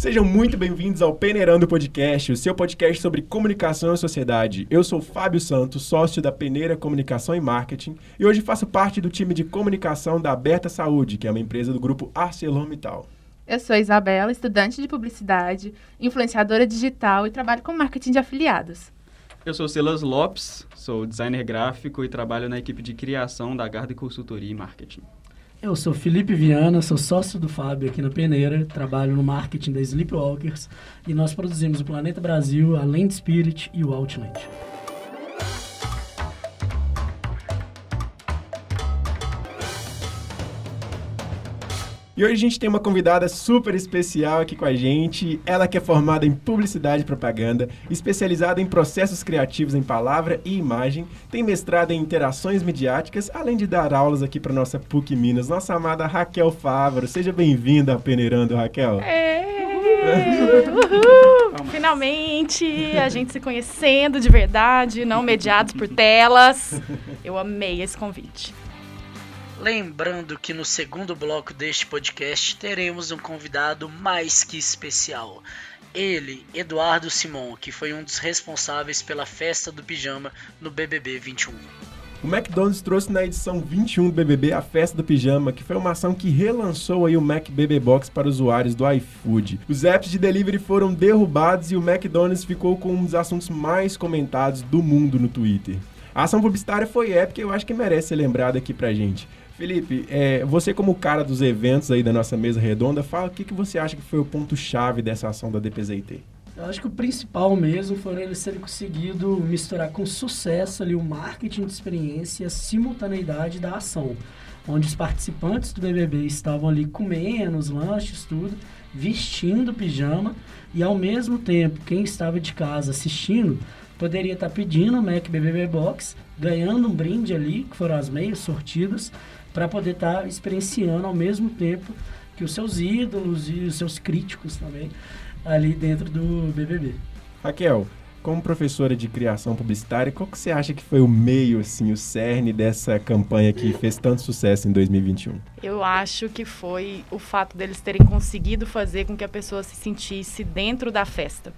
Sejam muito bem-vindos ao Peneirando Podcast, o seu podcast sobre comunicação e sociedade. Eu sou Fábio Santos, sócio da Peneira Comunicação e Marketing, e hoje faço parte do time de comunicação da Aberta Saúde, que é uma empresa do grupo ArcelorMittal. Eu sou Isabela, estudante de publicidade, influenciadora digital e trabalho com marketing de afiliados. Eu sou Silas Lopes, sou designer gráfico e trabalho na equipe de criação da Garda Consultoria e Marketing. Eu sou Felipe Viana, sou sócio do Fábio aqui na Peneira, trabalho no marketing da Sleepwalkers e nós produzimos o Planeta Brasil, a Land Spirit e o Outlet. E hoje a gente tem uma convidada super especial aqui com a gente. Ela que é formada em publicidade e propaganda, especializada em processos criativos em palavra e imagem, tem mestrado em interações midiáticas, além de dar aulas aqui para nossa PUC Minas. Nossa amada Raquel Fávaro. Seja bem-vinda a Peneirando, Raquel. É. Uhul. Finalmente, a gente se conhecendo de verdade, não mediados por telas. Eu amei esse convite. Lembrando que no segundo bloco deste podcast teremos um convidado mais que especial. Ele, Eduardo Simon, que foi um dos responsáveis pela festa do pijama no BBB 21. O McDonald's trouxe na edição 21 do BBB a festa do pijama, que foi uma ação que relançou aí o Mac BB Box para usuários do iFood. Os apps de delivery foram derrubados e o McDonald's ficou com um dos assuntos mais comentados do mundo no Twitter. A ação publicitária foi épica e eu acho que merece ser lembrada aqui pra gente. Felipe, é, você como cara dos eventos aí da nossa mesa redonda, fala o que, que você acha que foi o ponto-chave dessa ação da DPZIT? Eu acho que o principal mesmo foi eles terem conseguido misturar com sucesso ali o marketing de experiência e a simultaneidade da ação, onde os participantes do BBB estavam ali comendo os lanches, tudo, vestindo pijama e ao mesmo tempo quem estava de casa assistindo poderia estar pedindo o Mac BBB Box, ganhando um brinde ali, que foram as meias sortidas, para poder estar tá experienciando ao mesmo tempo que os seus ídolos e os seus críticos também ali dentro do BBB. Raquel, como professora de criação publicitária, qual que você acha que foi o meio, assim, o cerne dessa campanha que fez tanto sucesso em 2021? Eu acho que foi o fato deles terem conseguido fazer com que a pessoa se sentisse dentro da festa.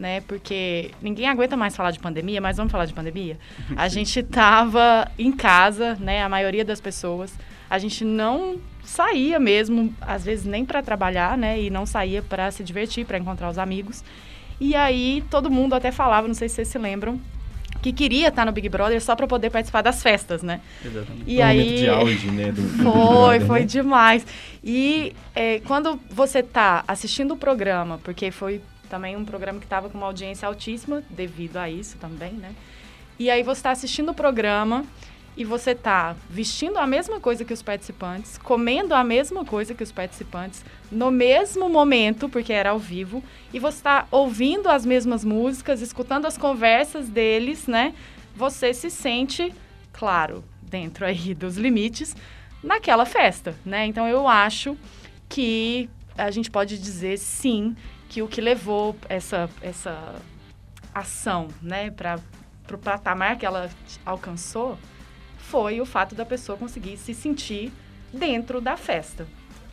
Né? Porque ninguém aguenta mais falar de pandemia, mas vamos falar de pandemia? A gente estava em casa, né? A maioria das pessoas. A gente não saía mesmo, às vezes nem para trabalhar, né? E não saía para se divertir, para encontrar os amigos. E aí todo mundo até falava, não sei se vocês se lembram, que queria estar no Big Brother só para poder participar das festas, né? Exatamente. E um aí de auge, né? Do, foi, Brother, foi né? demais. E é, quando você tá assistindo o programa, porque foi também um programa que estava com uma audiência altíssima devido a isso também, né? E aí você está assistindo o programa e você tá vestindo a mesma coisa que os participantes, comendo a mesma coisa que os participantes, no mesmo momento, porque era ao vivo, e você está ouvindo as mesmas músicas, escutando as conversas deles, né? Você se sente, claro, dentro aí dos limites, naquela festa, né? Então eu acho que a gente pode dizer sim que o que levou essa essa ação, né, para o patamar que ela alcançou foi o fato da pessoa conseguir se sentir dentro da festa.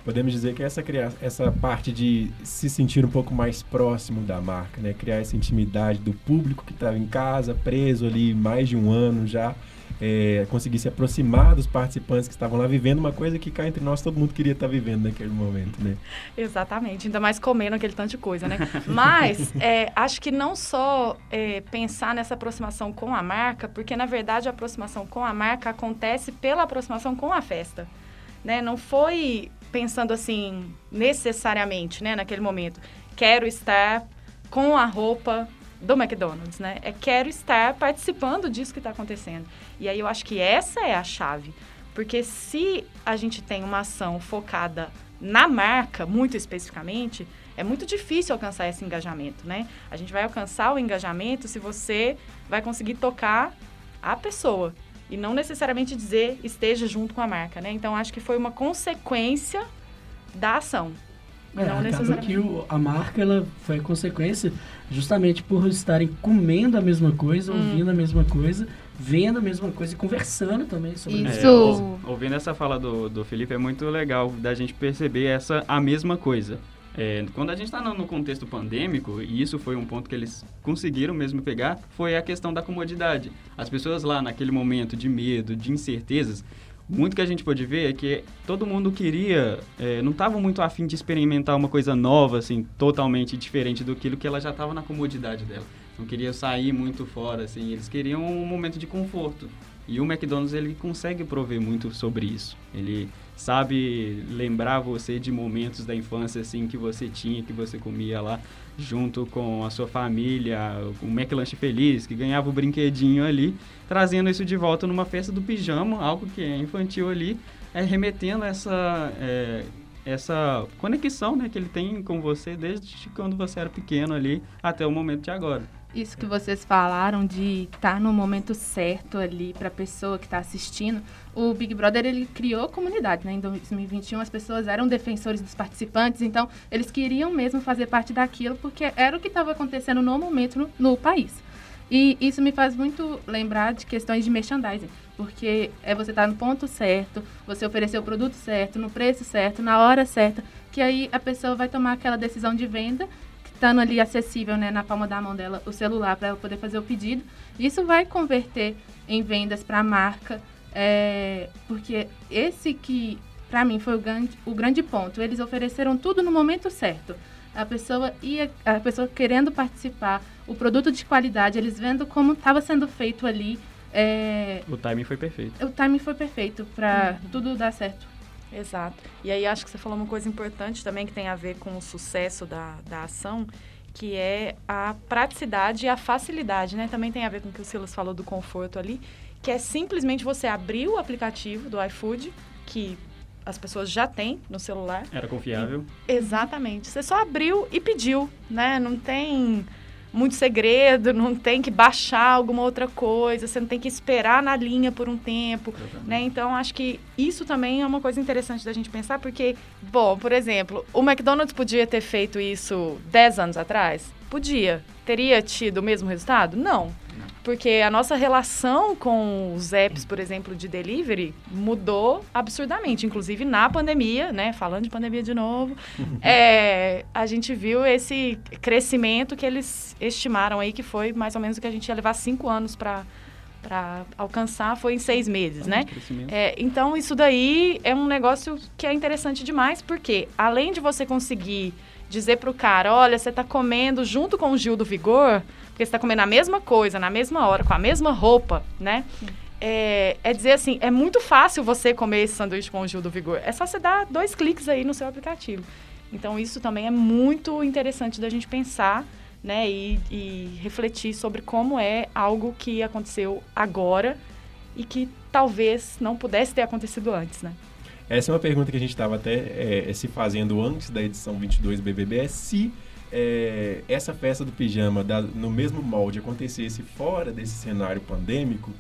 Podemos dizer que essa, cria... essa parte de se sentir um pouco mais próximo da marca, né? Criar essa intimidade do público que estava em casa, preso ali mais de um ano já, é, conseguir se aproximar dos participantes que estavam lá vivendo uma coisa que cá entre nós todo mundo queria estar vivendo naquele momento, né? Exatamente, ainda mais comendo aquele tanto de coisa, né? Mas é, acho que não só é, pensar nessa aproximação com a marca, porque na verdade a aproximação com a marca acontece pela aproximação com a festa. Né? Não foi pensando assim, necessariamente, né, naquele momento, quero estar com a roupa do McDonald's, né? É quero estar participando disso que está acontecendo. E aí eu acho que essa é a chave. Porque se a gente tem uma ação focada na marca, muito especificamente, é muito difícil alcançar esse engajamento, né? A gente vai alcançar o engajamento se você vai conseguir tocar a pessoa e não necessariamente dizer esteja junto com a marca, né? Então acho que foi uma consequência da ação. É, não necessariamente. que o- a marca ela foi consequência justamente por estarem comendo a mesma coisa, Hum. ouvindo a mesma coisa, vendo a mesma coisa e conversando também sobre Isso. É, ou- ouvindo essa fala do, do Felipe, é muito legal da gente perceber essa a mesma coisa. É, quando a gente está no contexto pandêmico, e isso foi um ponto que eles conseguiram mesmo pegar, foi a questão da comodidade. As pessoas lá, naquele momento de medo, de incertezas, muito que a gente pode ver é que todo mundo queria, é, não estava muito afim de experimentar uma coisa nova, assim, totalmente diferente do que ela já estava na comodidade dela. Não queria sair muito fora, assim, eles queriam um momento de conforto. E o McDonald's ele consegue prover muito sobre isso. Ele sabe lembrar você de momentos da infância assim que você tinha, que você comia lá junto com a sua família, o McLanche feliz, que ganhava o brinquedinho ali, trazendo isso de volta numa festa do pijama, algo que é infantil ali, é remetendo essa é, essa conexão né, que ele tem com você desde quando você era pequeno ali até o momento de agora. Isso que vocês falaram de estar no momento certo ali para a pessoa que está assistindo. O Big Brother ele criou comunidade, né? Em 2021 as pessoas eram defensores dos participantes, então eles queriam mesmo fazer parte daquilo porque era o que estava acontecendo no momento no, no país. E isso me faz muito lembrar de questões de merchandising, porque é você estar tá no ponto certo, você oferecer o produto certo, no preço certo, na hora certa, que aí a pessoa vai tomar aquela decisão de venda estando ali acessível né, na palma da mão dela o celular para ela poder fazer o pedido. Isso vai converter em vendas para a marca, é, porque esse que, para mim, foi o grande, o grande ponto. Eles ofereceram tudo no momento certo. A pessoa ia, a pessoa querendo participar, o produto de qualidade, eles vendo como estava sendo feito ali. É, o timing foi perfeito. O timing foi perfeito para uhum. tudo dar certo. Exato. E aí acho que você falou uma coisa importante também que tem a ver com o sucesso da, da ação, que é a praticidade e a facilidade, né? Também tem a ver com o que o Silas falou do conforto ali, que é simplesmente você abrir o aplicativo do iFood, que as pessoas já têm no celular. Era confiável. E, exatamente. Você só abriu e pediu, né? Não tem muito segredo, não tem que baixar alguma outra coisa, você não tem que esperar na linha por um tempo, né? Então, acho que isso também é uma coisa interessante da gente pensar, porque, bom, por exemplo, o McDonald's podia ter feito isso 10 anos atrás? Podia. Teria tido o mesmo resultado? Não. Porque a nossa relação com os apps, por exemplo, de delivery, mudou absurdamente. Inclusive na pandemia, né? Falando de pandemia de novo, é, a gente viu esse crescimento que eles estimaram aí, que foi mais ou menos o que a gente ia levar cinco anos para para alcançar foi em seis meses, né? É, então isso daí é um negócio que é interessante demais, porque além de você conseguir dizer para o cara, olha, você está comendo junto com o Gil do Vigor, porque você está comendo a mesma coisa, na mesma hora, com a mesma roupa, né? É, é, dizer assim, é muito fácil você comer esse sanduíche com o Gil do Vigor. É só você dar dois cliques aí no seu aplicativo. Então, isso também é muito interessante da gente pensar, né? E, e refletir sobre como é algo que aconteceu agora e que talvez não pudesse ter acontecido antes, né? Essa é uma pergunta que a gente estava até é, se fazendo antes da edição 22 BBB, é se é, essa festa do pijama da, no mesmo molde acontecesse fora desse cenário pandêmico,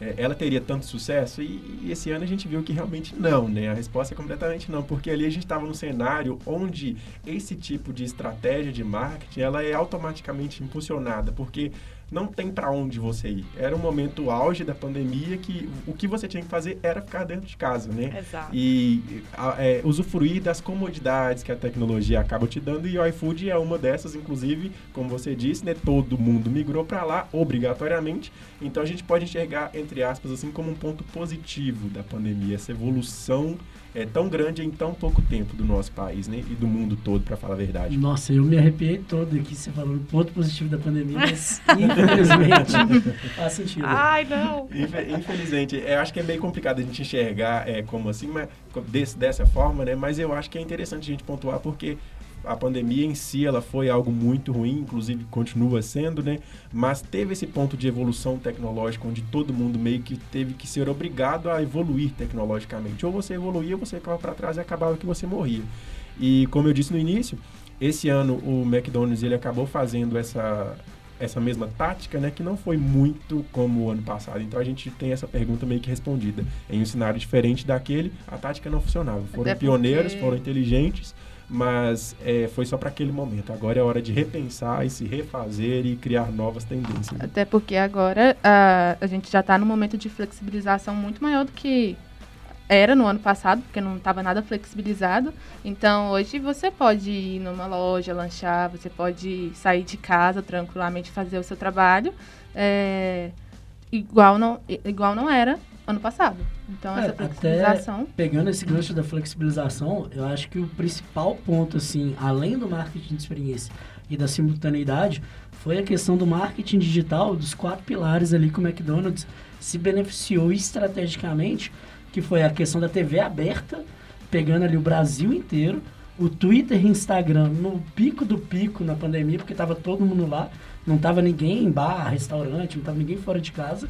é, ela teria tanto sucesso? E, e, esse ano a gente viu que realmente não, né? A resposta é completamente não, porque ali a gente estava num cenário onde esse tipo de estratégia de marketing ela é automaticamente impulsionada, porque não tem para onde você ir. Era um momento auge da pandemia que o que você tinha que fazer era ficar dentro de casa, né? Exato. E é, usufruir das comodidades que a tecnologia acaba te dando e o iFood é uma dessas, inclusive, como você disse, né? Todo mundo migrou para lá obrigatoriamente. Então a gente pode enxergar entre aspas assim como um ponto positivo da pandemia, essa evolução é tão grande em tão pouco tempo do nosso país, né? E do mundo todo, para falar a verdade. Nossa, eu me arrepiei todo aqui você falando ponto positivo da pandemia, mas infelizmente faz sentido. Ai, não! Infelizmente, eu acho que é meio complicado a gente enxergar é, como assim, mas desse, dessa forma, né? Mas eu acho que é interessante a gente pontuar porque a pandemia em si ela foi algo muito ruim, inclusive continua sendo, né? Mas teve esse ponto de evolução tecnológica onde todo mundo meio que teve que ser obrigado a evoluir tecnologicamente. Ou você evoluía, ou você ficava para trás e acabava que você morria. E como eu disse no início, esse ano o McDonald's ele acabou fazendo essa essa mesma tática, né, que não foi muito como o ano passado. Então a gente tem essa pergunta meio que respondida. Em um cenário diferente daquele, a tática não funcionava. Foram pioneiros, foram inteligentes, mas é, foi só para aquele momento. Agora é hora de repensar e se refazer e criar novas tendências. Até porque agora a, a gente já está num momento de flexibilização muito maior do que era no ano passado, porque não estava nada flexibilizado. Então, hoje você pode ir numa loja, lanchar, você pode sair de casa tranquilamente fazer o seu trabalho, é, igual, não, igual não era ano passado. Então, É, essa flexibilização... Pegando esse gancho da flexibilização, eu acho que o principal ponto, assim, além do marketing de experiência e da simultaneidade, foi a questão do marketing digital, dos quatro pilares ali que o McDonald's se beneficiou estrategicamente, que foi a questão da TV aberta, pegando ali o Brasil inteiro, o Twitter e Instagram no pico do pico na pandemia, porque estava todo mundo lá, não estava ninguém em bar, restaurante, não estava ninguém fora de casa,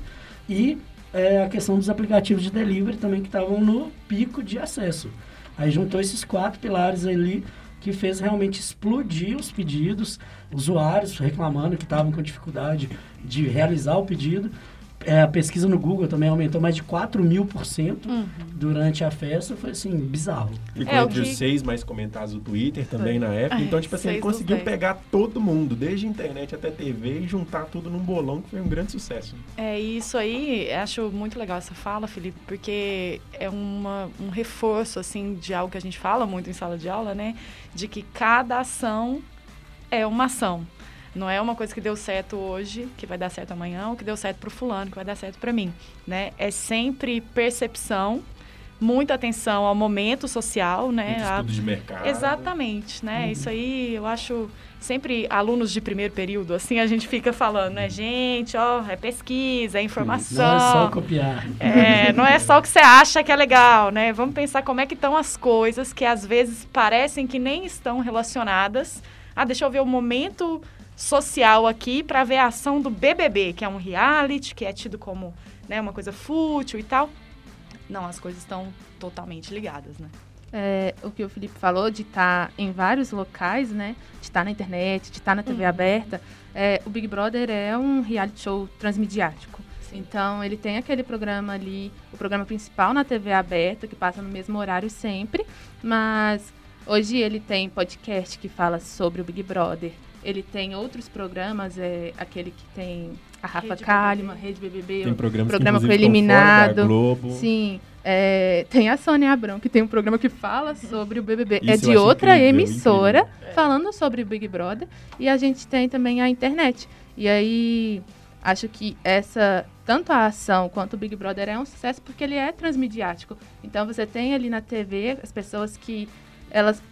e é, a questão dos aplicativos de delivery também que estavam no pico de acesso. Aí juntou esses quatro pilares ali que fez realmente explodir os pedidos, usuários reclamando que estavam com dificuldade de realizar o pedido. É, a pesquisa no Google também aumentou mais de 4 mil por cento Uhum. durante a festa. Foi assim, bizarro. Ficou É, o entre que- os seis mais comentados do Twitter também na época. É, Então, tipo assim, ele conseguiu pegar todo mundo, desde internet até TV, e juntar tudo num bolão que foi um grande sucesso. É isso aí, acho muito legal essa fala, Felipe, porque é uma, um reforço assim de algo que a gente fala muito em sala de aula, né? De que cada ação é uma ação. Não é uma coisa que deu certo hoje, que vai dar certo amanhã, ou que deu certo para o fulano, que vai dar certo para mim, né? É sempre percepção, muita atenção ao momento social, né? Muito A- de mercado. Exatamente, né? Uhum. Isso aí eu acho sempre alunos de primeiro período, assim a gente fica falando, né, gente, ó, é pesquisa, é informação. Não é só copiar. É, não é só o que você acha que é legal, né? Vamos pensar como é que estão as coisas que às vezes parecem que nem estão relacionadas. Ah, deixa eu ver o momento social aqui para ver a ação do BBB, que é um reality, que é tido como né, uma coisa fútil e tal. Não, as coisas estão totalmente ligadas, né? é, o que o Felipe falou de estar em vários locais, né? De estar na internet, de estar na TV Uhum. aberta. É, o Big Brother é um reality show transmediático. Então, ele tem aquele programa ali, o programa principal na TV aberta, que passa no mesmo horário sempre, mas hoje ele tem podcast que fala sobre o Big Brother. Ele tem outros programas, é aquele que tem a Rafa Rede Kalimann, BBB. Rede BBB, Tem programas programa que, da Globo. Sim, é, tem a Sônia Abrão, que tem um programa que fala sobre o BBB. Isso é de outra incrível, emissora incrível. falando sobre o Big Brother. E a gente tem também a internet. E aí, acho que essa, tanto a ação quanto o Big Brother é um sucesso porque ele é transmediático. Então, você tem ali na TV as pessoas que elas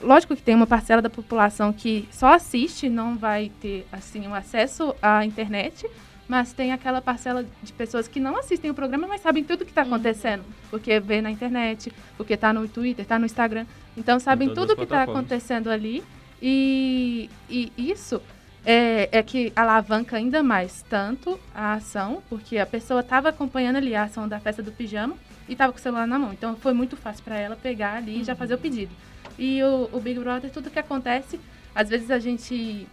lógico que tem uma parcela da população que só assiste não vai ter assim um acesso à internet mas tem aquela parcela de pessoas que não assistem o programa mas sabem tudo que está acontecendo porque vê na internet porque está no Twitter está no Instagram então sabem tudo as que está acontecendo ali e, e isso é, é que alavanca ainda mais tanto a ação, porque a pessoa estava acompanhando ali a ação da festa do pijama e estava com o celular na mão. Então foi muito fácil para ela pegar ali e já fazer o pedido. E o, o Big Brother, tudo que acontece, às vezes a gente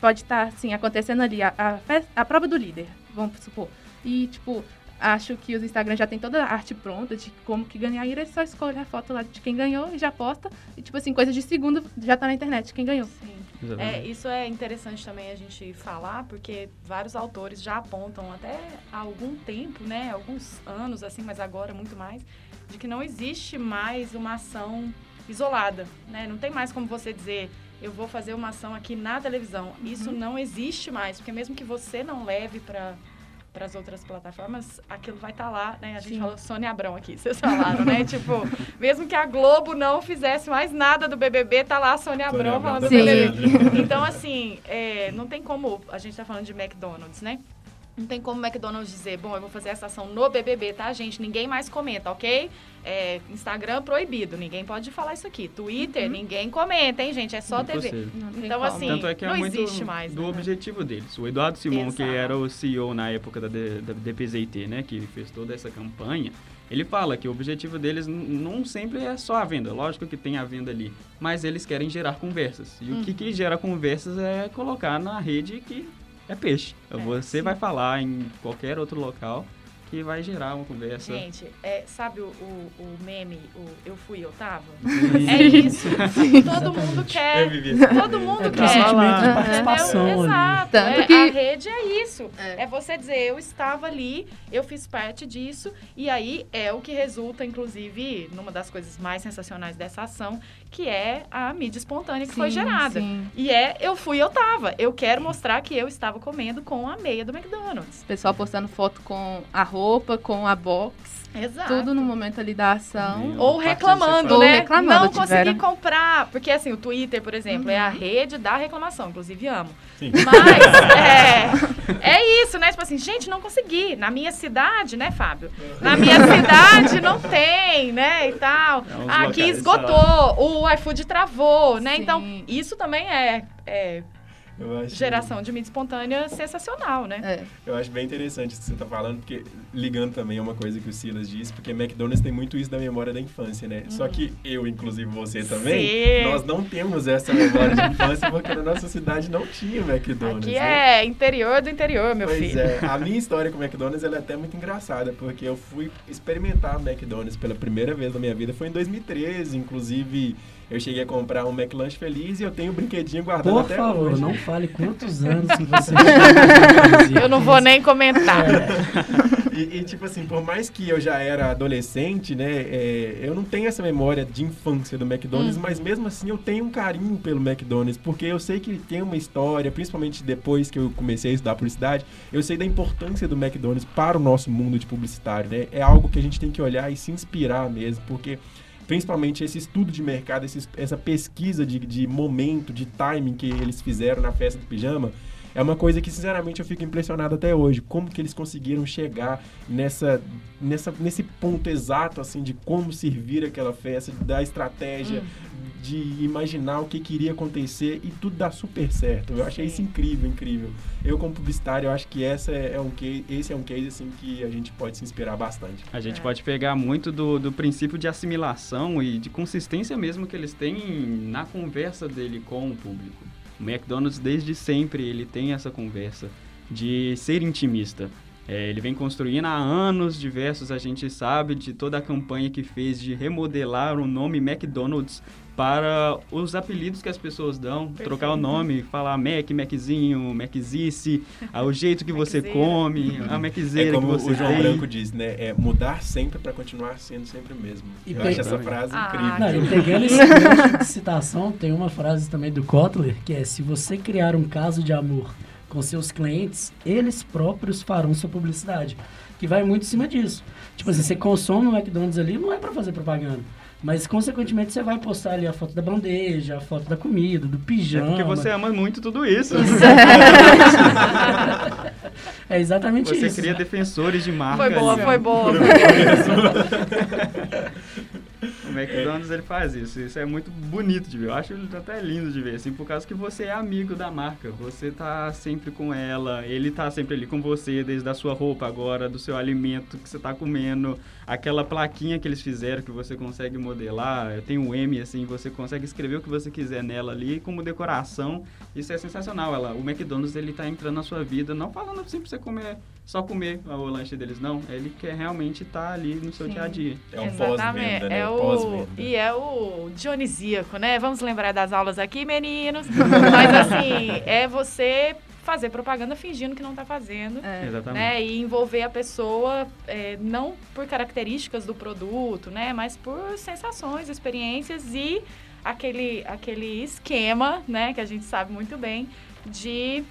pode estar assim, acontecendo ali a, a, festa- a prova do líder, vamos supor. E, tipo, acho que os Instagram já tem toda a arte pronta de como que ganhar. E ele só escolhe a foto lá de quem ganhou e já posta. E, tipo assim, coisa de segundo já tá na internet, quem ganhou. Sim. É, Exatamente. isso é interessante também a gente falar, porque vários autores já apontam até há algum tempo, né, alguns anos assim, mas agora muito mais, de que não existe mais uma ação isolada, né? Não tem mais como você dizer, eu vou fazer uma ação aqui na televisão. Isso não existe mais, porque mesmo que você não leve para para as outras plataformas, aquilo vai estar lá, né? A gente Sim. falou Sônia Abrão aqui, vocês falaram, né? tipo, mesmo que a Globo não fizesse mais nada do BBB, tá lá a Sônia Sônia Abrão falando tá do BBB. Então, assim, é, não tem como. A gente tá falando de McDonald's, né? Não tem como o McDonald's dizer, bom, eu vou fazer essa ação no BBB, tá, gente? Ninguém mais comenta, ok? É, Instagram proibido, ninguém pode falar isso aqui. Twitter, ninguém comenta, hein, gente? É só TV. Não tem Então, assim, Tanto é que é não muito existe mais, do né? objetivo deles. O Eduardo Simon, que Exato. era o CEO na época da, D- da DPZT, né, que fez toda essa campanha, ele fala que o objetivo deles não sempre é só a venda. Lógico que tem a venda ali, mas eles querem gerar conversas. E o que, Uhum. que gera conversas é colocar na rede que é peixe. É, Você sim. vai falar em qualquer outro local que vai gerar uma conversa. Gente, é, sabe o, o, o meme, o Eu Fui, Eu Tava? Sim. É isso. Todo Exatamente. mundo quer. Todo mundo É quer. sentimento de participação É, exato. É, que- A rede é isso. É. É. você dizer, eu estava ali, eu fiz parte disso, e aí é o que resulta, inclusive, numa das coisas mais sensacionais dessa ação, que é a mídia espontânea que foi Sim, gerada. sim. E é, eu fui, eu tava. Eu quero mostrar que eu estava comendo com a meia do McDonald's. O pessoal postando foto com a roupa, com a box, Exato. tudo no momento ali da ação. Meu. Ou Parte reclamando, Ou né? reclamando, não consegui tiveram. comprar. Porque, assim, o Twitter, por exemplo, é a Uhum. rede da reclamação. Inclusive, amo. Sim. Mas, é, é isso, né? Tipo assim, gente, não consegui. Na minha cidade, né, Fábio? Na minha cidade não tem, né, e tal. É, Aqui locais esgotou, o iFood travou, né? Sim. Então, isso também é, é acho- geração de mídia espontânea sensacional, né? É. Eu acho bem interessante isso que você tá falando, porque ligando também a uma coisa que o Silas disse, porque McDonald's tem muito isso da memória da infância, né? Só que eu, inclusive você também, Sim. nós não temos essa memória de infância porque na nossa cidade não tinha McDonald's. Aqui né? é interior do interior, meu Pois filho. é, a minha história com o McDonald's ela é até muito engraçada, porque eu fui experimentar o McDonald's pela primeira vez na minha vida, foi em 2013, inclusive eu cheguei a comprar um McLanche Feliz e eu tenho um brinquedinho guardado Por até favor, hoje. não fale quantos anos que você já Eu não vou nem comentar. E, e, tipo assim, por mais que eu já era adolescente, né, é, eu não tenho essa memória de infância do McDonald's, Uhum. mas mesmo assim eu tenho um carinho pelo McDonald's, porque eu sei que tem uma história, principalmente depois que eu comecei a estudar publicidade, eu sei da importância do McDonald's para o nosso mundo de publicitário, né? É algo que a gente tem que olhar e se inspirar mesmo, porque principalmente esse estudo de mercado, esse- essa pesquisa de, de momento, de timing que eles fizeram na festa do pijama, é uma coisa que, sinceramente, eu fico impressionado até hoje. Como que eles conseguiram chegar nessa, nessa, nesse ponto exato, assim, de como servir aquela festa, da estratégia, de imaginar o que queria acontecer e tudo dá super certo. Eu achei isso incrível, incrível. Eu, como publicitário, eu acho que essa é é um case, esse é um case, assim, que a gente pode se inspirar bastante. A gente É. pode pegar muito do, do princípio de assimilação e de consistência mesmo que eles têm na conversa dele com o público. O McDonald's, desde sempre, ele tem essa conversa de ser intimista. É, ele vem construindo há anos diversos, a gente sabe de toda a campanha que fez de remodelar o nome McDonald's para os apelidos que as pessoas dão, trocar o Perfeito. nome, falar Mac, Maczinho, Maczice, ah, o jeito que você come, a É Maczeira que como você o João tem. Branco diz, né? É mudar sempre para continuar sendo sempre o mesmo. E eu pe- acho essa frase Ah, incrível. Não, e pegando esse de citação, tem uma frase também do Kotler, que é se você criar um caso de amor com seus clientes, eles próprios farão sua publicidade. Que vai muito em cima disso. Tipo assim, você consome o McDonald's ali, não é pra fazer propaganda. Mas, consequentemente, você vai postar ali a foto da bandeja, a foto da comida, do É pijama. porque você ama muito tudo isso. É exatamente Você isso. cria defensores de marca. Foi boa, ali. foi boa. McDonald's ele faz isso. Isso é muito bonito de ver. Eu acho até lindo de ver, assim, por causa que você é amigo da marca. Você tá sempre com ela, ele tá sempre ali com você, desde a sua roupa agora, do seu alimento que você tá comendo, aquela plaquinha que eles fizeram que você consegue modelar, tem um M assim, você consegue escrever o que você quiser nela ali como decoração. Isso é sensacional. Ela, o McDonald's ele tá entrando na sua vida, não falando assim pra você comer, só comer o lanche deles, não. Ele quer realmente estar ali no seu Sim. dia a dia. É um Exatamente. pós-venda, né? É o, Pós-venda. e é o dionisíaco, né? Vamos lembrar das aulas aqui, meninos. Mas assim, é você fazer propaganda fingindo que não tá fazendo. É. Exatamente. Né, e envolver a pessoa é, não por características do produto, né, mas por sensações, experiências e aquele, aquele esquema, né, que a gente sabe muito bem, de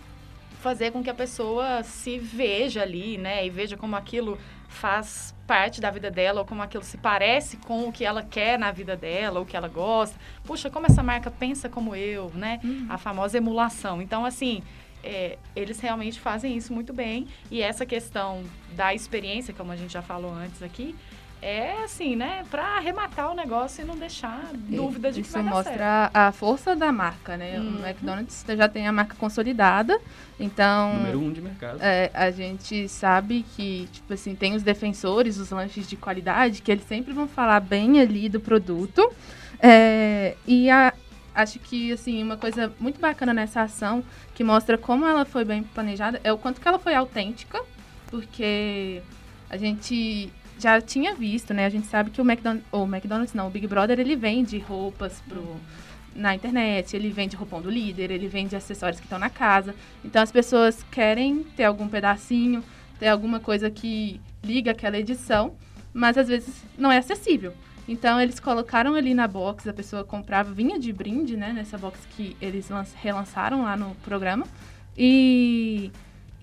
fazer com que a pessoa se veja ali, né, e veja como aquilo faz parte da vida dela, ou como aquilo se parece com o que ela quer na vida dela, ou o que ela gosta. Puxa, como essa marca pensa como eu, né? A famosa emulação. Então, assim, é, eles realmente fazem isso muito bem. E essa questão da experiência, como a gente já falou antes aqui, é assim, né? Pra arrematar o negócio e não deixar dúvida de que Isso vai dar certo. mostra a força da marca, né? Uhum. O McDonald's já tem a marca consolidada, então Número um de mercado. é, a gente sabe que, tipo assim, tem os defensores, os lanches de qualidade, que eles sempre vão falar bem ali do produto. É, e a- acho que, assim, uma coisa muito bacana nessa ação, que mostra como ela foi bem planejada, é o quanto que ela foi autêntica, porque a gente já tinha visto, né? A gente sabe que o McDonald's, ou o McDonald's não, o Big Brother, ele vende roupas pro, na internet, ele vende roupão do líder, ele vende acessórios que estão na casa. Então as pessoas querem ter algum pedacinho, ter alguma coisa que liga aquela edição, mas às vezes não é acessível. Então eles colocaram ali na box, a pessoa comprava, vinha de brinde, né, nessa box que eles relançaram lá no programa. E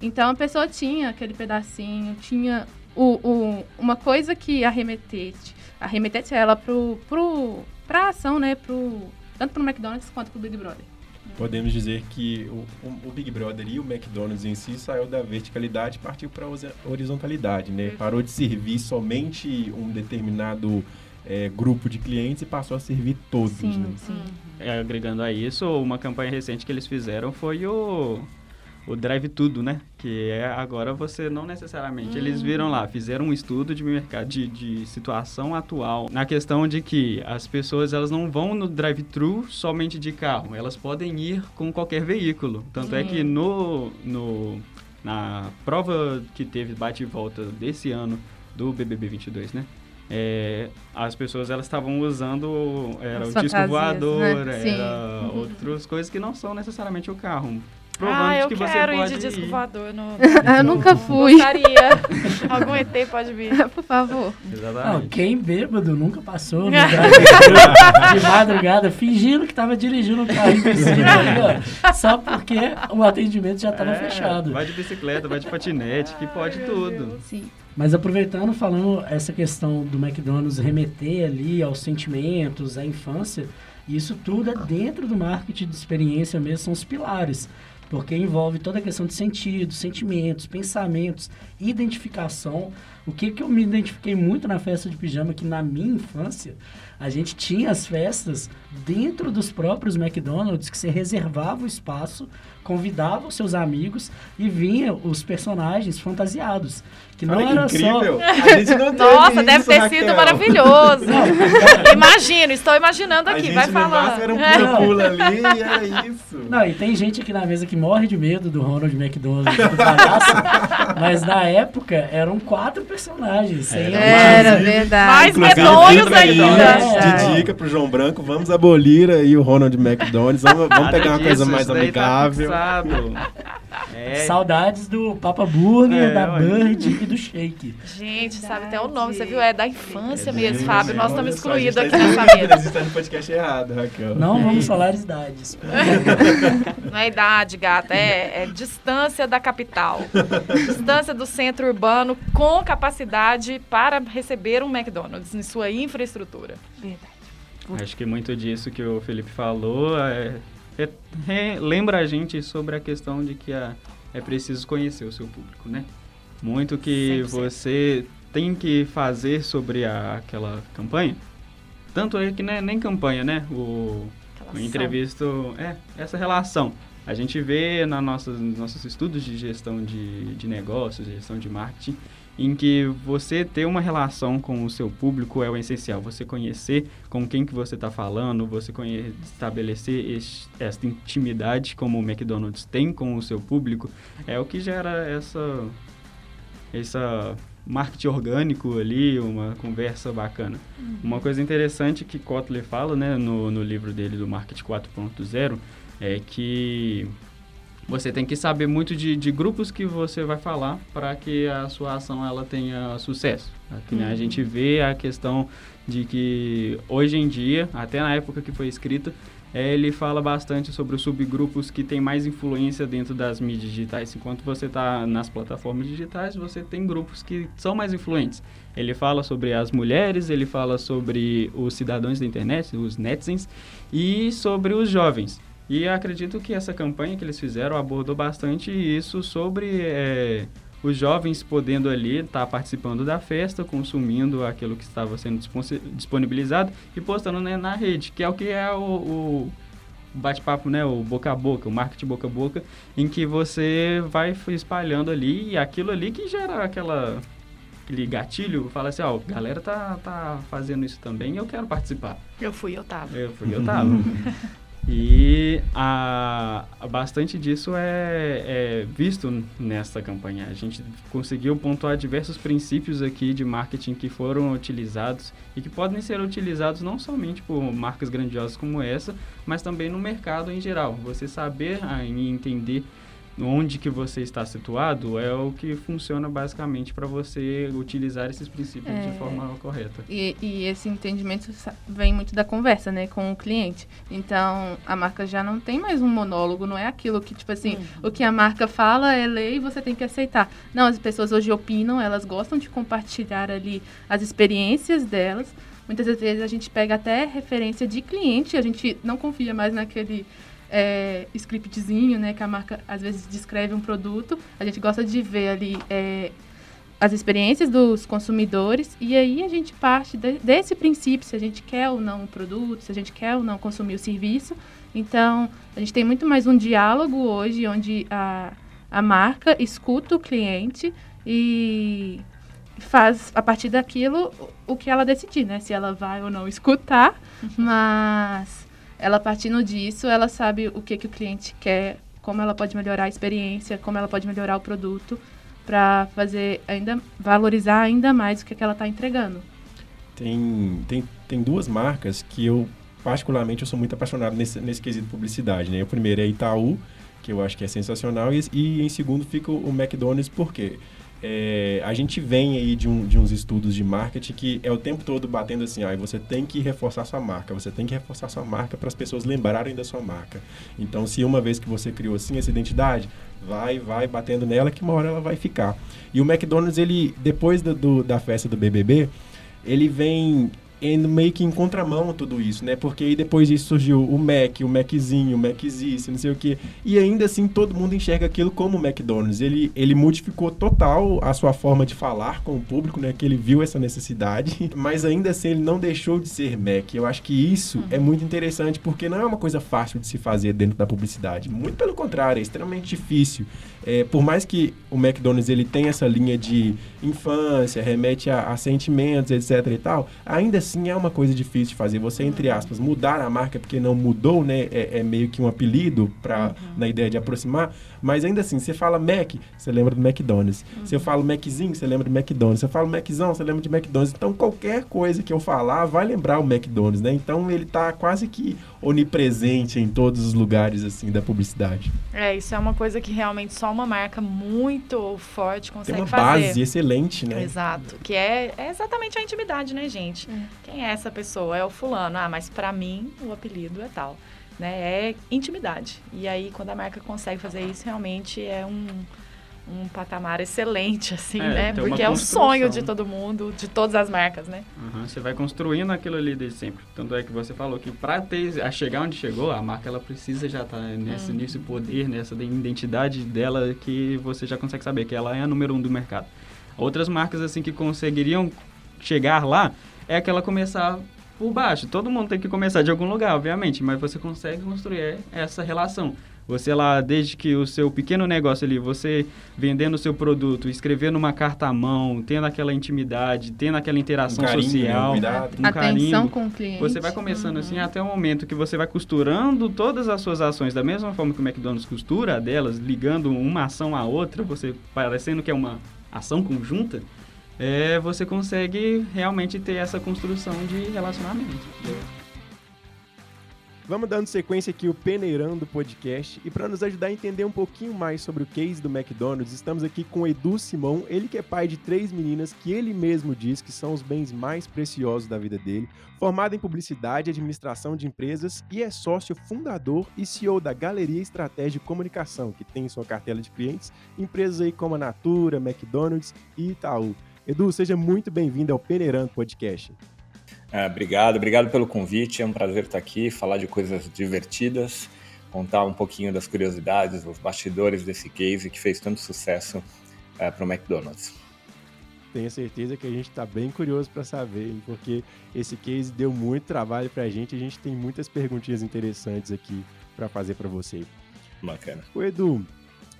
então a pessoa tinha aquele pedacinho, tinha o, o, uma coisa que arremetesse, arremetesse ela pro, pro, pra ação, né? Pro, tanto pro McDonald's quanto pro Big Brother. Podemos dizer que o, o, Big Brother e o McDonald's em si saiu da verticalidade e partiu para a horizontalidade, né? Parou de servir somente um determinado é, grupo de clientes e passou a servir todos, sim, né? Sim. É, agregando a isso, uma campanha recente que eles fizeram foi o o Drive Tudo, né? Que é agora você não necessariamente. Eles hum. viram lá, fizeram um estudo de mercado, de, de situação atual, na questão de que as pessoas elas não vão no drive-thru somente de carro, elas podem ir com qualquer veículo. Tanto é que no, no, na prova que teve bate e volta desse ano do BBB 22, né? É, as pessoas elas estavam usando era As o disco voador, né? era outras coisas que não são necessariamente o carro ah, eu que quero ir de disco voador. No... eu nunca fui. Gostaria. Algum ET pode vir. Por favor. Não, quem bêbado nunca passou no de madrugada fingindo que estava dirigindo um carro só porque o atendimento já estava é, fechado. Vai de bicicleta, vai de patinete, que pode Ai, tudo. Sim. Mas aproveitando, falando essa questão do McDonald's remeter ali aos sentimentos, à infância, isso tudo é dentro do marketing de experiência mesmo, são os pilares porque envolve toda a questão de sentidos, sentimentos, pensamentos, identificação. O que, que eu me identifiquei muito na festa de pijama, que na minha infância, a gente tinha as festas dentro dos próprios McDonald's, que você reservava o espaço, convidava os seus amigos e vinha os personagens fantasiados. Que não era incrível. só. A gente não Nossa, deve ter Raquel. sido maravilhoso. Imagino, estou imaginando aqui, vai falar. Era um pula-pula ali e era isso. Não, e tem gente aqui na mesa que morre de medo do Ronald McDonald do palhaço, mas na época eram quatro personagens. Era, era verdade. Mais medonhos ainda. De dica pro João Branco, vamos abolir aí o Ronald McDonald, vamos, vamos pegar uma coisa mais tá amigável. Tá é. Saudades do Papa Burger, é, da Bird e do Shake. Gente, sabe até o nome, você viu? É da infância é mesmo, Fábio. Nós estamos excluídos aqui nessa mesa. Você está no podcast errado, Raquel. Não vamos falar idades. Não é idade, gata, é, é distância da capital. distância do centro urbano com capacidade para receber um McDonald's em sua infraestrutura. Verdade. Acho que muito disso que o Felipe falou é lembra a gente sobre a questão de que a, é preciso conhecer o seu público, né? Muito que 100%. você tem que fazer sobre a, aquela campanha. Tanto é que não é nem campanha, né? O, o entrevisto... É, essa relação. A gente vê na nossas, nos nossos estudos de gestão de, de negócios, gestão de marketing, em que você ter uma relação com o seu público é o essencial. Você conhecer com quem que você está falando, você conhecer, estabelecer este, essa intimidade como o McDonald's tem com o seu público, é o que gera essa, essa marketing orgânico ali, uma conversa bacana. Uhum. Uma coisa interessante que Kotler fala né, no, no livro dele do Marketing 4.0 é que você tem que saber muito de, de grupos que você vai falar para que a sua ação ela tenha sucesso. Aqui, né, A gente uhum. vê a questão de que hoje em dia, até na época que foi escrito, é, ele fala bastante sobre os subgrupos que têm mais influência dentro das mídias digitais. Enquanto você está nas plataformas digitais, você tem grupos que são mais influentes. Ele fala sobre as mulheres, ele fala sobre os cidadãos da internet, os netizens, e sobre os jovens. E acredito que essa campanha que eles fizeram abordou bastante isso sobre é, os jovens podendo ali estar tá participando da festa, consumindo aquilo que estava sendo disponibilizado e postando né, na rede, que é o que é o, o bate-papo, né, o boca a boca, o marketing boca a boca, em que você vai espalhando ali e aquilo ali que gera aquela aquele gatilho, fala assim, ó, oh, galera tá, tá fazendo isso também e eu quero participar. Eu fui, eu tava. Eu fui, eu tava. E a, a bastante disso é, é, visto nesta campanha. A gente conseguiu pontuar diversos princípios aqui de marketing que foram utilizados e que podem ser utilizados não somente por marcas grandiosas como essa, mas também no mercado em geral. Você saber e entender onde que você está situado é o que funciona basicamente para você utilizar esses princípios é, de forma correta. E, e, esse entendimento vem muito da conversa, né, com o cliente. Então, a marca já não tem mais um monólogo, não é aquilo que, tipo assim, uhum. o que a marca fala é lei e você tem que aceitar. Não, as pessoas hoje opinam, elas gostam de compartilhar ali as experiências delas. Muitas vezes a gente pega até referência de cliente, a gente não confia mais naquele é, scriptzinho, né, que a marca às vezes descreve um produto. A gente gosta de ver ali é, as experiências dos consumidores e aí a gente parte de, desse princípio, se a gente quer ou não o produto, se a gente quer ou não consumir o serviço. Então, a gente tem muito mais um diálogo hoje onde a, a marca escuta o cliente e faz a partir daquilo o que ela decidir, né? Se ela vai ou não escutar, uhum. mas ela partindo disso, ela sabe o que, que o cliente quer, como ela pode melhorar a experiência, como ela pode melhorar o produto para fazer ainda valorizar ainda mais o que, que ela está entregando. Tem, tem, tem duas marcas que eu particularmente eu sou muito apaixonado nesse, nesse quesito publicidade, né? O primeiro é Itaú, que eu acho que é sensacional, e, e em segundo fica o, o McDonald's, por quê? É, a gente vem aí de, um, de uns estudos de marketing que é o tempo todo batendo assim, ah, você tem que reforçar sua marca, você tem que reforçar sua marca para as pessoas lembrarem da sua marca. Então, se uma vez que você criou assim essa identidade, vai, vai batendo nela que uma hora ela vai ficar. E o McDonald's, ele, depois do, do da festa do BBB, ele vem indo meio que em contramão tudo isso, né? Porque aí depois disso surgiu o Mac, o Maczinho, o Maczice, não sei o quê. E ainda assim todo mundo enxerga aquilo como o McDonald's. Ele, ele modificou total a sua forma de falar com o público, né? Que ele viu essa necessidade. Mas ainda assim ele não deixou de ser Mac. Eu acho que isso uhum. é muito interessante porque não é uma coisa fácil de se fazer dentro da publicidade. Muito pelo contrário, é extremamente difícil. É, por mais que o McDonald's ele tenha essa linha de infância, remete a, a sentimentos, etc e tal, ainda assim é uma coisa difícil de fazer. Você, entre aspas, mudar a marca porque não mudou, né? É, é meio que um apelido para uhum. na ideia de aproximar. Mas ainda assim, você fala Mac, você lembra do McDonald's. Uhum. Se eu falo Maczinho, você lembra do McDonald's. Se eu falo Maczão, você lembra de McDonald's. Então, qualquer coisa que eu falar vai lembrar o McDonald's, né? Então, ele tá quase que onipresente em todos os lugares, assim, da publicidade. É, isso é uma coisa que realmente só uma marca muito forte consegue fazer. Tem uma base excelente, né? Exato. Que é, é exatamente a intimidade, né, gente? É. Quem é essa pessoa? É o fulano. Ah, mas para mim, o apelido é tal. Né? É intimidade. E aí, quando a marca consegue fazer isso, realmente é um um patamar excelente, assim, é, né? Porque é o sonho de todo mundo, de todas as marcas, né? Uhum, você vai construindo aquilo ali desde sempre. Tanto é que você falou que para ter a chegar onde chegou, a marca ela precisa já estar tá nesse, uhum. nesse poder, nessa identidade dela que você já consegue saber que ela é a número um do mercado. Outras marcas assim que conseguiriam chegar lá é aquela começar por baixo. Todo mundo tem que começar de algum lugar, obviamente, mas você consegue construir essa relação. Você lá, desde que o seu pequeno negócio ali, você vendendo o seu produto, escrevendo uma carta à mão, tendo aquela intimidade, tendo aquela interação um carinho, social, um, um carinho, com o cliente. Você vai começando assim, uhum. assim até o momento que você vai costurando todas as suas ações da mesma forma que o McDonald's costura delas, ligando uma ação à outra, você parecendo que é uma ação conjunta, é, você consegue realmente ter essa construção de relacionamento. Vamos dando sequência aqui o Peneirando Podcast e para nos ajudar a entender um pouquinho mais sobre o case do McDonald's, estamos aqui com Edu Simão, ele que é pai de três meninas que ele mesmo diz que são os bens mais preciosos da vida dele, formado em publicidade e administração de empresas e é sócio fundador e CEO da Galeria Estratégia de Comunicação, que tem em sua cartela de clientes empresas aí como a Natura, McDonald's e Itaú. Edu, seja muito bem-vindo ao Peneirando Podcast. É, obrigado, obrigado pelo convite. É um prazer estar aqui, falar de coisas divertidas, contar um pouquinho das curiosidades, os bastidores desse case que fez tanto sucesso é, para o McDonald's. Tenho certeza que a gente está bem curioso para saber, hein? porque esse case deu muito trabalho para a gente. A gente tem muitas perguntinhas interessantes aqui para fazer para você. Bacana. O Edu,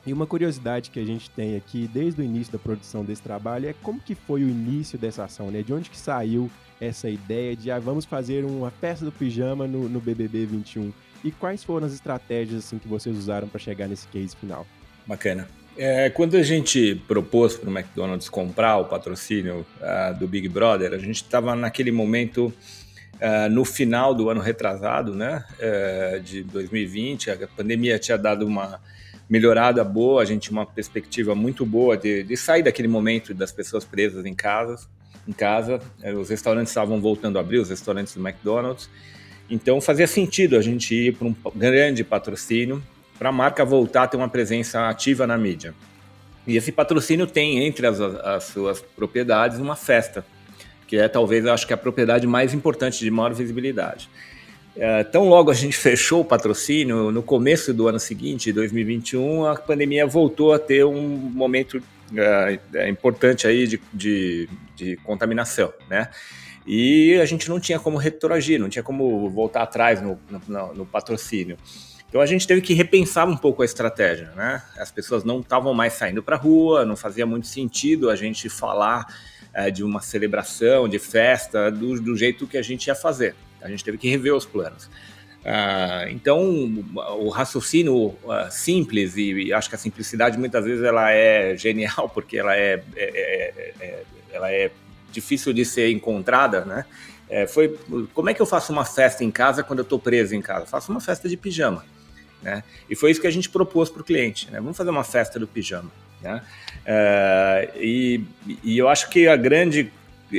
e uma curiosidade que a gente tem aqui desde o início da produção desse trabalho é como que foi o início dessa ação, né? De onde que saiu essa ideia de ah, vamos fazer uma festa do pijama no, no BBB 21. e quais foram as estratégias assim, que vocês usaram para chegar nesse case final? Bacana. É, quando a gente propôs para o McDonald's comprar o patrocínio uh, do Big Brother, a gente estava naquele momento uh, no final do ano retrasado, né, uh, de 2020. A pandemia tinha dado uma melhorada boa, a gente tinha uma perspectiva muito boa de, de sair daquele momento das pessoas presas em casa. Em casa, eh, os restaurantes estavam voltando a abrir, os restaurantes do McDonald's. Então fazia sentido a gente ir para um grande patrocínio para a marca voltar a ter uma presença ativa na mídia. E esse patrocínio tem entre as, as suas propriedades uma festa, que é talvez acho que a propriedade mais importante de maior visibilidade. É, tão logo a gente fechou o patrocínio, no começo do ano seguinte, 2021, a pandemia voltou a ter um momento é, é, importante aí de, de, de, contaminação, né? E a gente não tinha como retroagir, não tinha como voltar atrás no, no, no patrocínio. Então a gente teve que repensar um pouco a estratégia, né? As pessoas não estavam mais saindo para rua, não fazia muito sentido a gente falar é, de uma celebração, de festa, do, do, jeito que a gente ia fazer. A gente teve que rever os planos. Uh, então, o raciocínio uh, simples, e, e, acho que a simplicidade muitas vezes ela é genial, porque ela é, é, é, é ela é difícil de ser encontrada, né? É, foi como é que eu faço uma festa em casa quando eu estou preso em casa? faço uma festa de pijama. Né? E foi isso que a gente propôs para o cliente. Né? Vamos fazer uma festa do pijama. Né? É, e, e, eu acho que a grande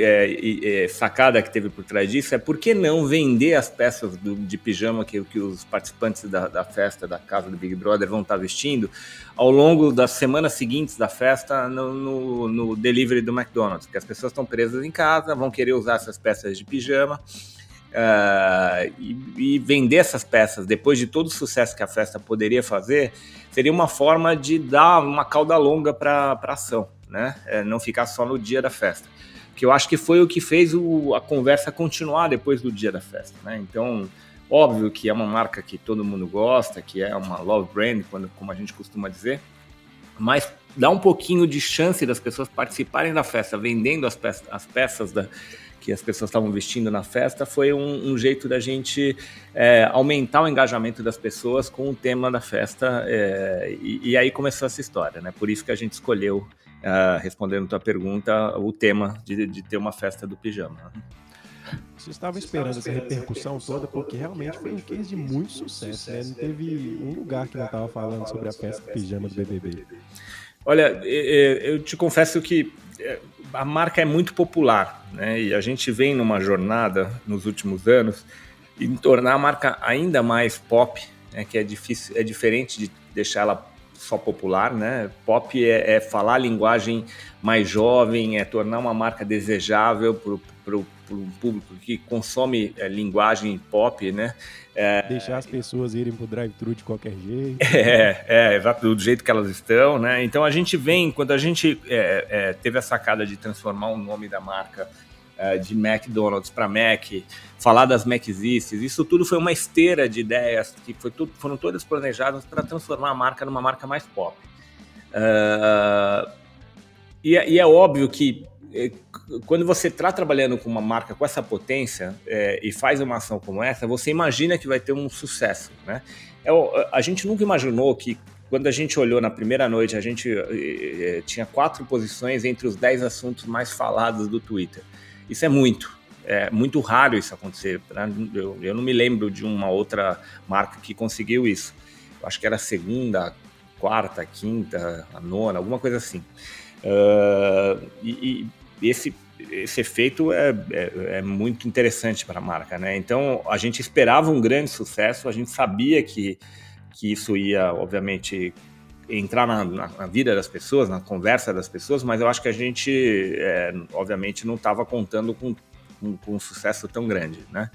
é, é, sacada que teve por trás disso é por que não vender as peças do, de pijama que, que os participantes da, da, festa da casa do Big Brother vão estar vestindo ao longo das semanas seguintes da festa no, no, no delivery do McDonald's, que as pessoas estão presas em casa, vão querer usar essas peças de pijama Uh, e, e, vender essas peças depois de todo o sucesso que a festa poderia fazer seria uma forma de dar uma cauda longa para a ação, né? É, não ficar só no dia da festa. Que eu acho que foi o que fez o, a conversa continuar depois do dia da festa, né? Então, óbvio que é uma marca que todo mundo gosta, que é uma love brand, quando, como a gente costuma dizer, mas dá um pouquinho de chance das pessoas participarem da festa, vendendo as peças, as peças da, que as pessoas estavam vestindo na festa, foi um, um jeito da gente é, aumentar o engajamento das pessoas com o tema da festa. É, e, e, aí começou essa história, né? Por isso que a gente escolheu, uh, respondendo a tua pergunta, o tema de, de ter uma festa do pijama. Você estava esperando essa repercussão toda porque realmente foi um case de muito sucesso, né? Não teve um lugar que não estava falando sobre a festa do pijama do BBB. Olha, eu te confesso que é, a marca é muito popular, né? E a gente vem numa jornada nos últimos anos em tornar a marca ainda mais pop, né? que é difícil, é diferente de deixar ela só popular, né? Pop é, é falar a linguagem mais jovem, é tornar uma marca desejável para o público que consome é, linguagem pop, né? É, Deixar as pessoas irem pro drive-thru de qualquer jeito. É, é, do jeito que elas estão, né? Então a gente vem, quando a gente é, é, teve a sacada de transformar o nome da marca de McDonald's para Mac, falar das Mac Exists, isso tudo foi uma esteira de ideias que foi tudo, foram todas planejadas para transformar a marca numa marca mais pop. Uh, e, e é óbvio que é, quando você está trabalhando com uma marca com essa potência é, e faz uma ação como essa, você imagina que vai ter um sucesso, né? É, a gente nunca imaginou que quando a gente olhou na primeira noite, a gente é, tinha quatro posições entre os dez assuntos mais falados do Twitter. Isso é muito. É muito raro isso acontecer. Né? Eu, eu não me lembro de uma outra marca que conseguiu isso. Eu acho que era a segunda, quarta, a quinta, a nona, alguma coisa assim. Uh, e, esse, esse efeito é, é, é muito interessante para a marca, né? Então, a gente esperava um grande sucesso, a gente sabia que, que isso ia, obviamente, entrar na, na, na, vida das pessoas, na conversa das pessoas, mas eu acho que a gente, é, obviamente, não estava contando com, com, com, um sucesso tão grande, né?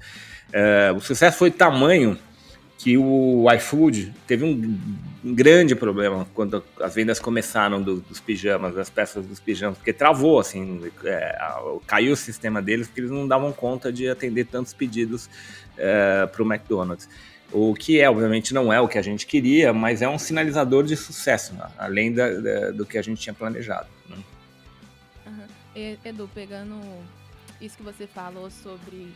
É, o sucesso foi tamanho que o iFood teve um, grande problema quando as vendas começaram do, dos pijamas, das peças dos pijamas, porque travou, assim, é, caiu o sistema deles porque eles não davam conta de atender tantos pedidos é, para o McDonald's. O que é, obviamente, não é o que a gente queria, mas é um sinalizador de sucesso, né? além da, da, do que a gente tinha planejado. Né? Uhum. Edu, pegando isso que você falou sobre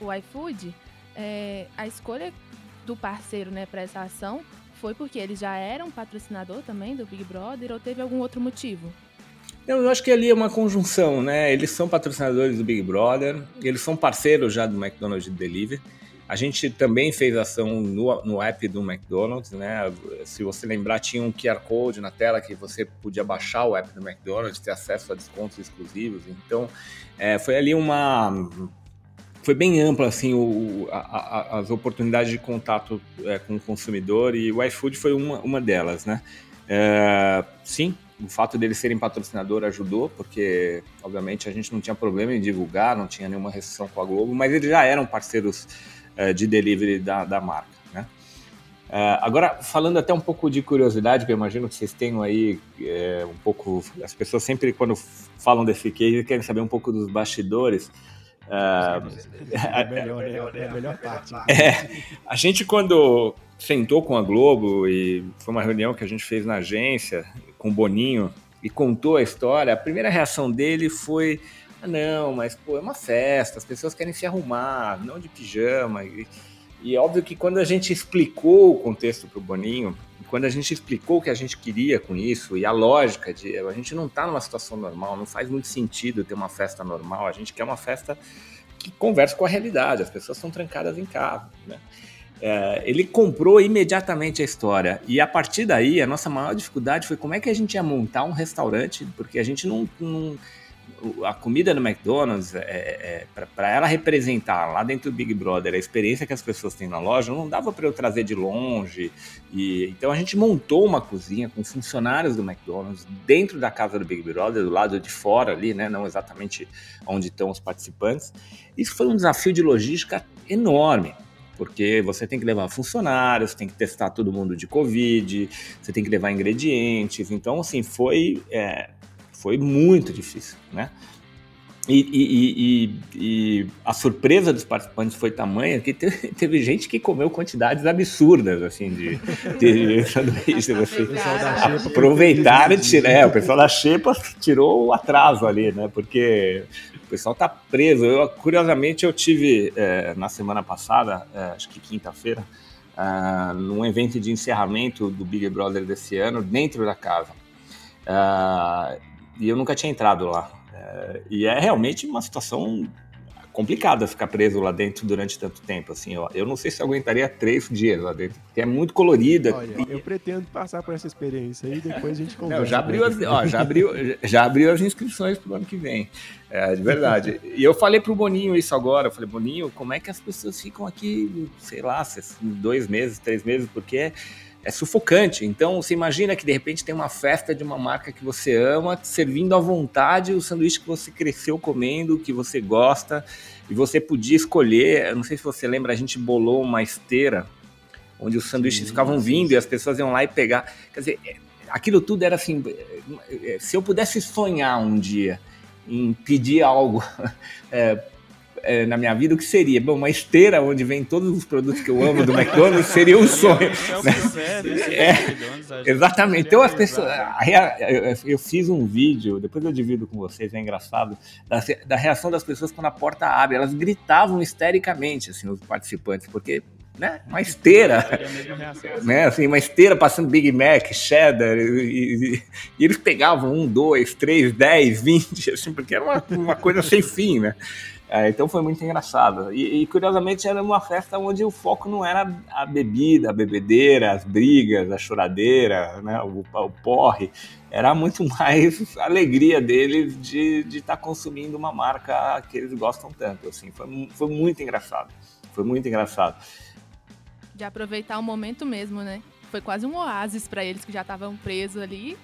o iFood, é, a escolha do parceiro né, para essa ação foi porque eles já eram patrocinador também do Big Brother ou teve algum outro motivo? Eu acho que ali é uma conjunção, né? Eles são patrocinadores do Big Brother, eles são parceiros já do McDonald's Delivery. A gente também fez ação no, no app do McDonald's, né? Se você lembrar, tinha um QR Code na tela que você podia baixar o app do McDonald's, ter acesso a descontos exclusivos. Então, é, foi ali uma. Foi bem ampla assim o, a, a, as oportunidades de contato é, com o consumidor e o iFood foi uma, uma delas, né? É, sim, o fato deles serem patrocinador ajudou, porque obviamente a gente não tinha problema em divulgar, não tinha nenhuma restrição com a Globo, mas eles já eram parceiros de delivery da, da marca. Né? Uh, agora, falando até um pouco de curiosidade, que eu imagino que vocês tenham aí é, um pouco. As pessoas sempre, quando falam desse case, querem saber um pouco dos bastidores. Uh, é, melhor, é, a melhor parte. É, a gente, quando sentou com a Globo e foi uma reunião que a gente fez na agência com o Boninho e contou a história, a primeira reação dele foi: não, mas pô, é uma festa, as pessoas querem se arrumar, não de pijama. E, e é óbvio que quando a gente explicou o contexto para o Boninho, quando a gente explicou o que a gente queria com isso e a lógica de a gente não está numa situação normal, não faz muito sentido ter uma festa normal, a gente quer uma festa que converse com a realidade, as pessoas estão trancadas em casa, né? É, ele comprou imediatamente a história. E a partir daí, a nossa maior dificuldade foi como é que a gente ia montar um restaurante, porque a gente não. não a comida do McDonald's, é, é, para ela representar lá dentro do Big Brother a experiência que as pessoas têm na loja, não dava para eu trazer de longe. E, então a gente montou uma cozinha com funcionários do McDonald's dentro da casa do Big Brother, do lado de fora ali, né? não exatamente onde estão os participantes. Isso foi um desafio de logística enorme porque você tem que levar funcionários, tem que testar todo mundo de Covid, você tem que levar ingredientes. Então, assim, foi, é, foi muito difícil, né? E, e, e, e, a surpresa dos participantes foi tamanha que teve, teve gente que comeu quantidades absurdas, assim, de, de sanduíches. Assim. Aproveitaram e tiraram. É, o pessoal da Xepa tirou o atraso ali, né? Porque o pessoal tá preso. Eu, curiosamente, eu tive é, na semana passada, é, acho que quinta-feira, é, num evento de encerramento do Big Brother desse ano, dentro da casa. É, e eu nunca tinha entrado lá. É, e é realmente uma situação complicada ficar preso lá dentro durante tanto tempo, assim, ó. Eu não sei se eu aguentaria três dias lá dentro, porque é muito colorida. Olha, eu pretendo passar por essa experiência aí, depois a gente conversa. Não, já abriu, as, ó, já abriu, já abriu as inscrições pro ano que vem, é, de verdade. e eu falei pro Boninho isso agora, eu falei, Boninho, como é que as pessoas ficam aqui, sei lá, dois meses, três meses, porque é sufocante. Então, você imagina que de repente tem uma festa de uma marca que você ama, servindo à vontade o sanduíche que você cresceu comendo, que você gosta, e você podia escolher. Eu não sei se você lembra, a gente bolou uma esteira onde os sanduíches sim, ficavam vindo sim. e as pessoas iam lá e pegar. Quer dizer, é, aquilo tudo era assim. É, se eu pudesse sonhar um dia em pedir algo é, é, na minha vida, o que seria? Bom, uma esteira onde vem todos os produtos que eu amo do McDonald's seria um sonho. É, é, exatamente. Então as pessoas. Eu fiz um vídeo, depois eu divido com vocês, é engraçado, da, da reação das pessoas quando a porta abre. Elas gritavam histericamente, assim, os participantes, porque né? Uma esteira, né? Assim, uma esteira passando Big Mac, cheddar, e, e, e, eles pegavam um, dois, três, dez, vinte, assim, porque era uma, uma coisa sem fim, né? É, então foi muito engraçado. E, e, curiosamente era uma festa onde o foco não era a bebida, a bebedeira, as brigas, a choradeira, né, o, o porre. Era muito mais a alegria deles de estar tá consumindo uma marca que eles gostam tanto. Assim, foi, foi muito engraçado. Foi muito engraçado. De aproveitar o momento mesmo, né? Foi quase um oásis para eles que já estavam presos ali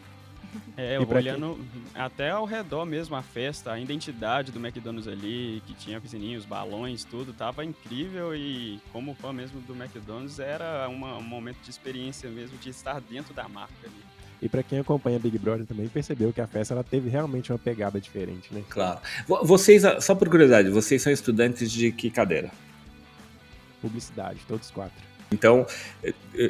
é, olhando quem? até ao redor mesmo a festa, a identidade do McDonald's ali, que tinha piscininhos, balões, tudo, tava incrível e como fã mesmo do McDonald's era uma, um momento de experiência mesmo de estar dentro da marca ali. E para quem acompanha Big Brother também percebeu que a festa ela teve realmente uma pegada diferente, né? Claro. Vocês, só por curiosidade, vocês são estudantes de que cadeira? Publicidade, todos quatro. Então,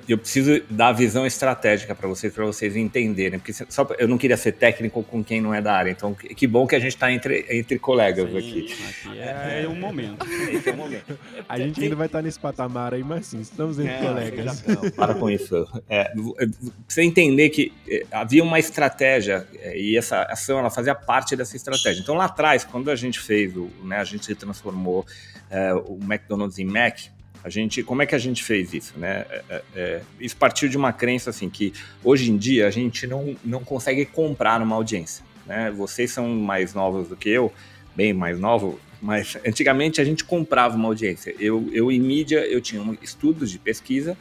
eu preciso dar a visão estratégica para vocês, para vocês entenderem, porque só eu não queria ser técnico com quem não é da área. Então, que bom que a gente está entre, entre colegas Sim, aqui. Aqui é, é um momento. é um momento. A gente ainda vai estar nesse patamar aí, mas sim, estamos entre é, colegas. Não, para com isso. É, você entender que é, havia uma estratégia é, e essa ação ela fazia parte dessa estratégia. Então, lá atrás, quando a gente fez, o, né, a gente se transformou é, o McDonald's em Mac, a gente, como é que a gente fez isso, né? É, é, é, isso partiu de uma crença assim que hoje em dia a gente não, não consegue comprar uma audiência, né? Vocês são mais novos do que eu, bem mais novo, mas antigamente a gente comprava uma audiência. Eu, eu em mídia eu tinha estudos de pesquisa,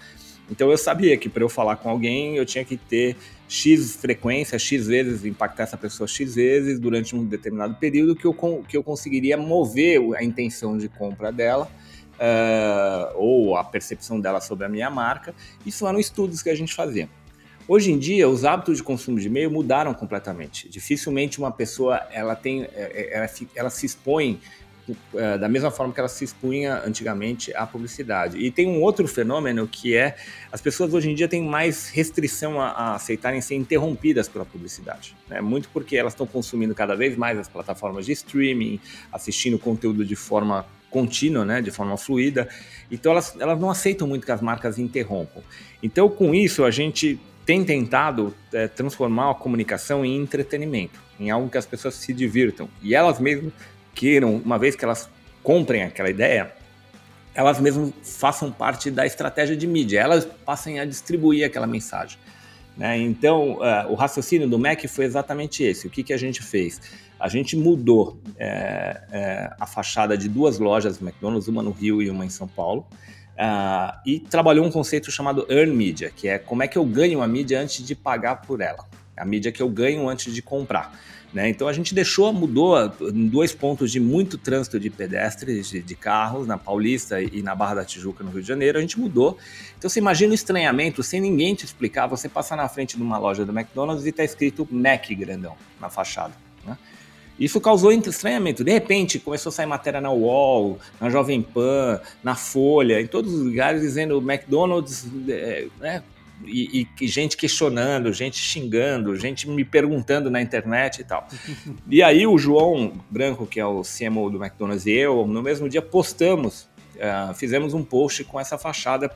então eu sabia que para eu falar com alguém eu tinha que ter x frequência, x vezes impactar essa pessoa x vezes durante um determinado período que eu, que eu conseguiria mover a intenção de compra dela uh, ou a percepção dela sobre a minha marca. Isso eram estudos que a gente fazia. Hoje em dia, os hábitos de consumo de e-mail mudaram completamente. Dificilmente uma pessoa ela tem, é, é, ela, ela se expõe uh, da mesma forma que ela se expunha antigamente à publicidade. E tem um outro fenômeno que é as pessoas hoje em dia têm mais restrição a, a aceitarem ser interrompidas pela publicidade. Né? Muito porque elas estão consumindo cada vez mais as plataformas de streaming, assistindo conteúdo de forma contínua, né, de forma fluida. Então elas, elas não aceitam muito que as marcas interrompam. Então com isso a gente tem tentado é, transformar a comunicação em entretenimento, em algo que as pessoas se divirtam e elas mesmas queiram, uma vez que elas comprem aquela ideia, elas mesmas façam parte da estratégia de mídia, elas passem a distribuir aquela mensagem. Né? Então, uh, o raciocínio do MEC foi exatamente esse. O que, que a gente fez? A gente mudou é, é, a fachada de duas lojas do McDonald's, uma no Rio e uma em São Paulo, uh, e trabalhou um conceito chamado Earn Media, que é como é que eu ganho a mídia antes de pagar por ela. A mídia que eu ganho antes de comprar. Né? Então a gente deixou, mudou em dois pontos de muito trânsito de pedestres, de, de, carros, na Paulista e na Barra da Tijuca, no Rio de Janeiro, a gente mudou. Então você imagina o estranhamento, sem ninguém te explicar, você passar na frente de uma loja do McDonald's e está escrito Mac grandão na fachada. Né? Isso causou estranhamento. De repente, começou a sair matéria na UOL, na Jovem Pan, na Folha, em todos os lugares dizendo McDonald's é, né, e, e, gente questionando, gente xingando, gente me perguntando na internet e tal. e aí o João Branco, que é o CMO do McDonald's e eu, no mesmo dia postamos, uh, fizemos um post com essa fachada,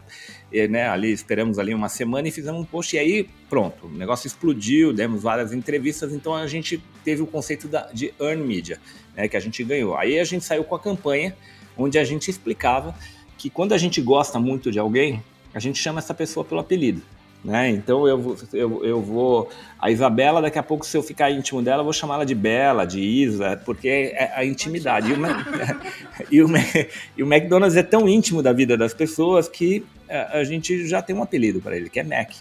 e, né, ali esperamos ali uma semana e fizemos um post e aí pronto, o negócio explodiu, demos várias entrevistas, então a gente teve o conceito da, de Earn Media, né, que a gente ganhou. Aí a gente saiu com a campanha onde a gente explicava que quando a gente gosta muito de alguém, a gente chama essa pessoa pelo apelido. Né? Então eu, eu, eu vou. A Isabela, daqui a pouco, se eu ficar íntimo dela, eu vou chamá-la de Bela, de Isa, porque é a intimidade. E o, e, o, e o McDonald's é tão íntimo da vida das pessoas que a, gente já tem um apelido para ele, que é Mac.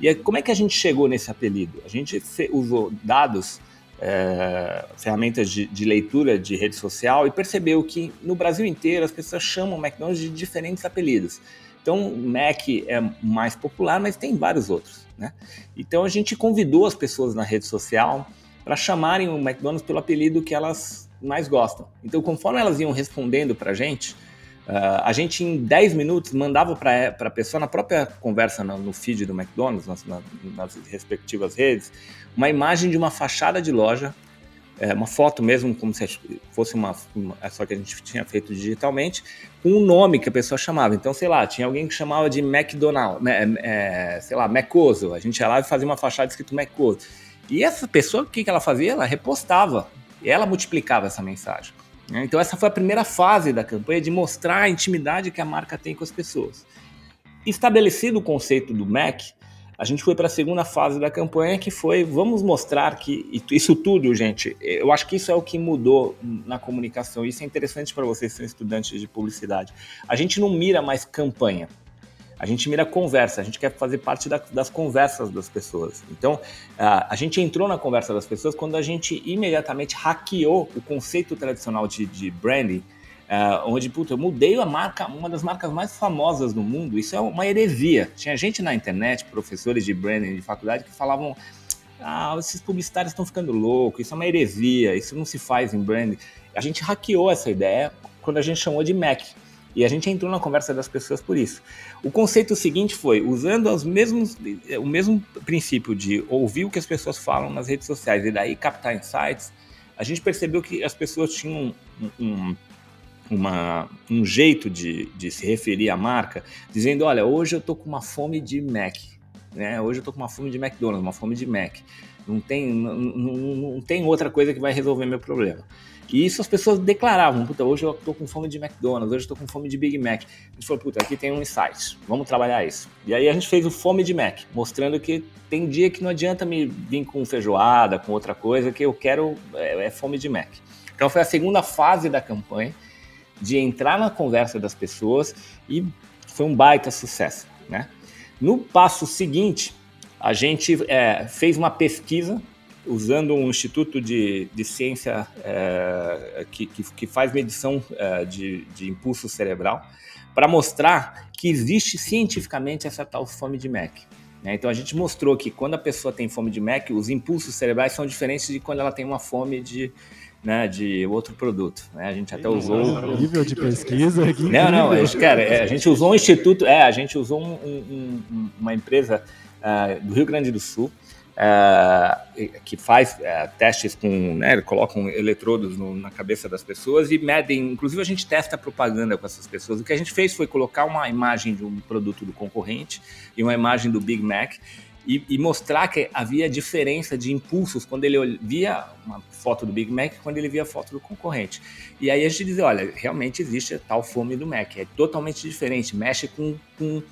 E como é que a gente chegou nesse apelido? A gente usou dados, é, ferramentas de, de, leitura de rede social e percebeu que no Brasil inteiro as pessoas chamam o McDonald's de diferentes apelidos. Então, Mac é mais popular, mas tem vários outros, né? Então, a gente convidou as pessoas na rede social para chamarem o McDonald's pelo apelido que elas mais gostam. Então, conforme elas iam respondendo para a gente, uh, a gente em 10 minutos mandava para a pessoa, na própria conversa no, no feed do McDonald's, nas, nas respectivas redes, uma imagem de uma fachada de loja é, uma foto mesmo, como se fosse uma, uma, é só que a gente tinha feito digitalmente, com um nome que a pessoa chamava. Então, sei lá, tinha alguém que chamava de McDonald, né, é, sei lá, Mecoso. A gente ia lá e fazia uma fachada escrito Mecoso. E essa pessoa, o que, que ela fazia? Ela repostava. E ela multiplicava essa mensagem. Né? Então, essa foi a primeira fase da campanha de mostrar a intimidade que a marca tem com as pessoas. Estabelecido o conceito do Mac, a gente foi para a segunda fase da campanha, que foi vamos mostrar que isso tudo, gente, eu acho que isso é o que mudou na comunicação. Isso é interessante para vocês que são estudantes de publicidade. A gente não mira mais campanha. A gente mira conversa, a gente quer fazer parte da, das conversas das pessoas. Então, a, a gente entrou na conversa das pessoas quando a gente imediatamente hackeou o conceito tradicional de, de branding Uh, onde, puta, eu mudei a marca, uma das marcas mais famosas do mundo. Isso é uma heresia. Tinha gente na internet, professores de branding de faculdade, que falavam: ah, esses publicitários estão ficando loucos, isso é uma heresia, isso não se faz em branding. A gente hackeou essa ideia quando a gente chamou de Mac. E a gente entrou na conversa das pessoas por isso. O conceito seguinte foi, usando os mesmos, o mesmo princípio de ouvir o que as pessoas falam nas redes sociais e daí captar insights, a gente percebeu que as pessoas tinham um, um, uma, um jeito de, de se referir à marca, dizendo, olha, hoje eu tô com uma fome de Mac, né? Hoje eu tô com uma fome de McDonald's, uma fome de Mac. Não tem, não, não, não tem outra coisa que vai resolver meu problema. E isso as pessoas declaravam, puta, hoje eu tô com fome de McDonald's, hoje eu tô com fome de Big Mac. A gente falou, puta, aqui tem um insight, vamos trabalhar isso. E aí a gente fez o Fome de Mac, mostrando que tem dia que não adianta me vir com feijoada, com outra coisa, que eu quero é, é fome de Mac. Então foi a segunda fase da campanha, de entrar na conversa das pessoas e foi um baita sucesso, né? No passo seguinte, a gente é, fez uma pesquisa usando um instituto de, de ciência é, que, que, que, faz medição é, de, de impulso cerebral para mostrar que existe cientificamente essa tal fome de Mac. Né? Então a gente mostrou que quando a pessoa tem fome de Mac, os impulsos cerebrais são diferentes de quando ela tem uma fome de, né, de outro produto. Né? A gente até usou. Nível de pesquisa aqui. Não, não, a gente, cara, é, a gente usou um instituto, é, a gente usou um, um, uma empresa uh, do Rio Grande do Sul é, que faz é, testes com, né, colocam eletrodos no, na cabeça das pessoas e medem, inclusive a gente testa propaganda com essas pessoas. O que a gente fez foi colocar uma imagem de um produto do concorrente e uma imagem do Big Mac e, e mostrar que havia diferença de impulsos quando ele via uma foto do Big Mac quando ele via a foto do concorrente. E aí a gente dizia, olha, realmente existe a tal fome do Mac, é totalmente diferente, mexe com, com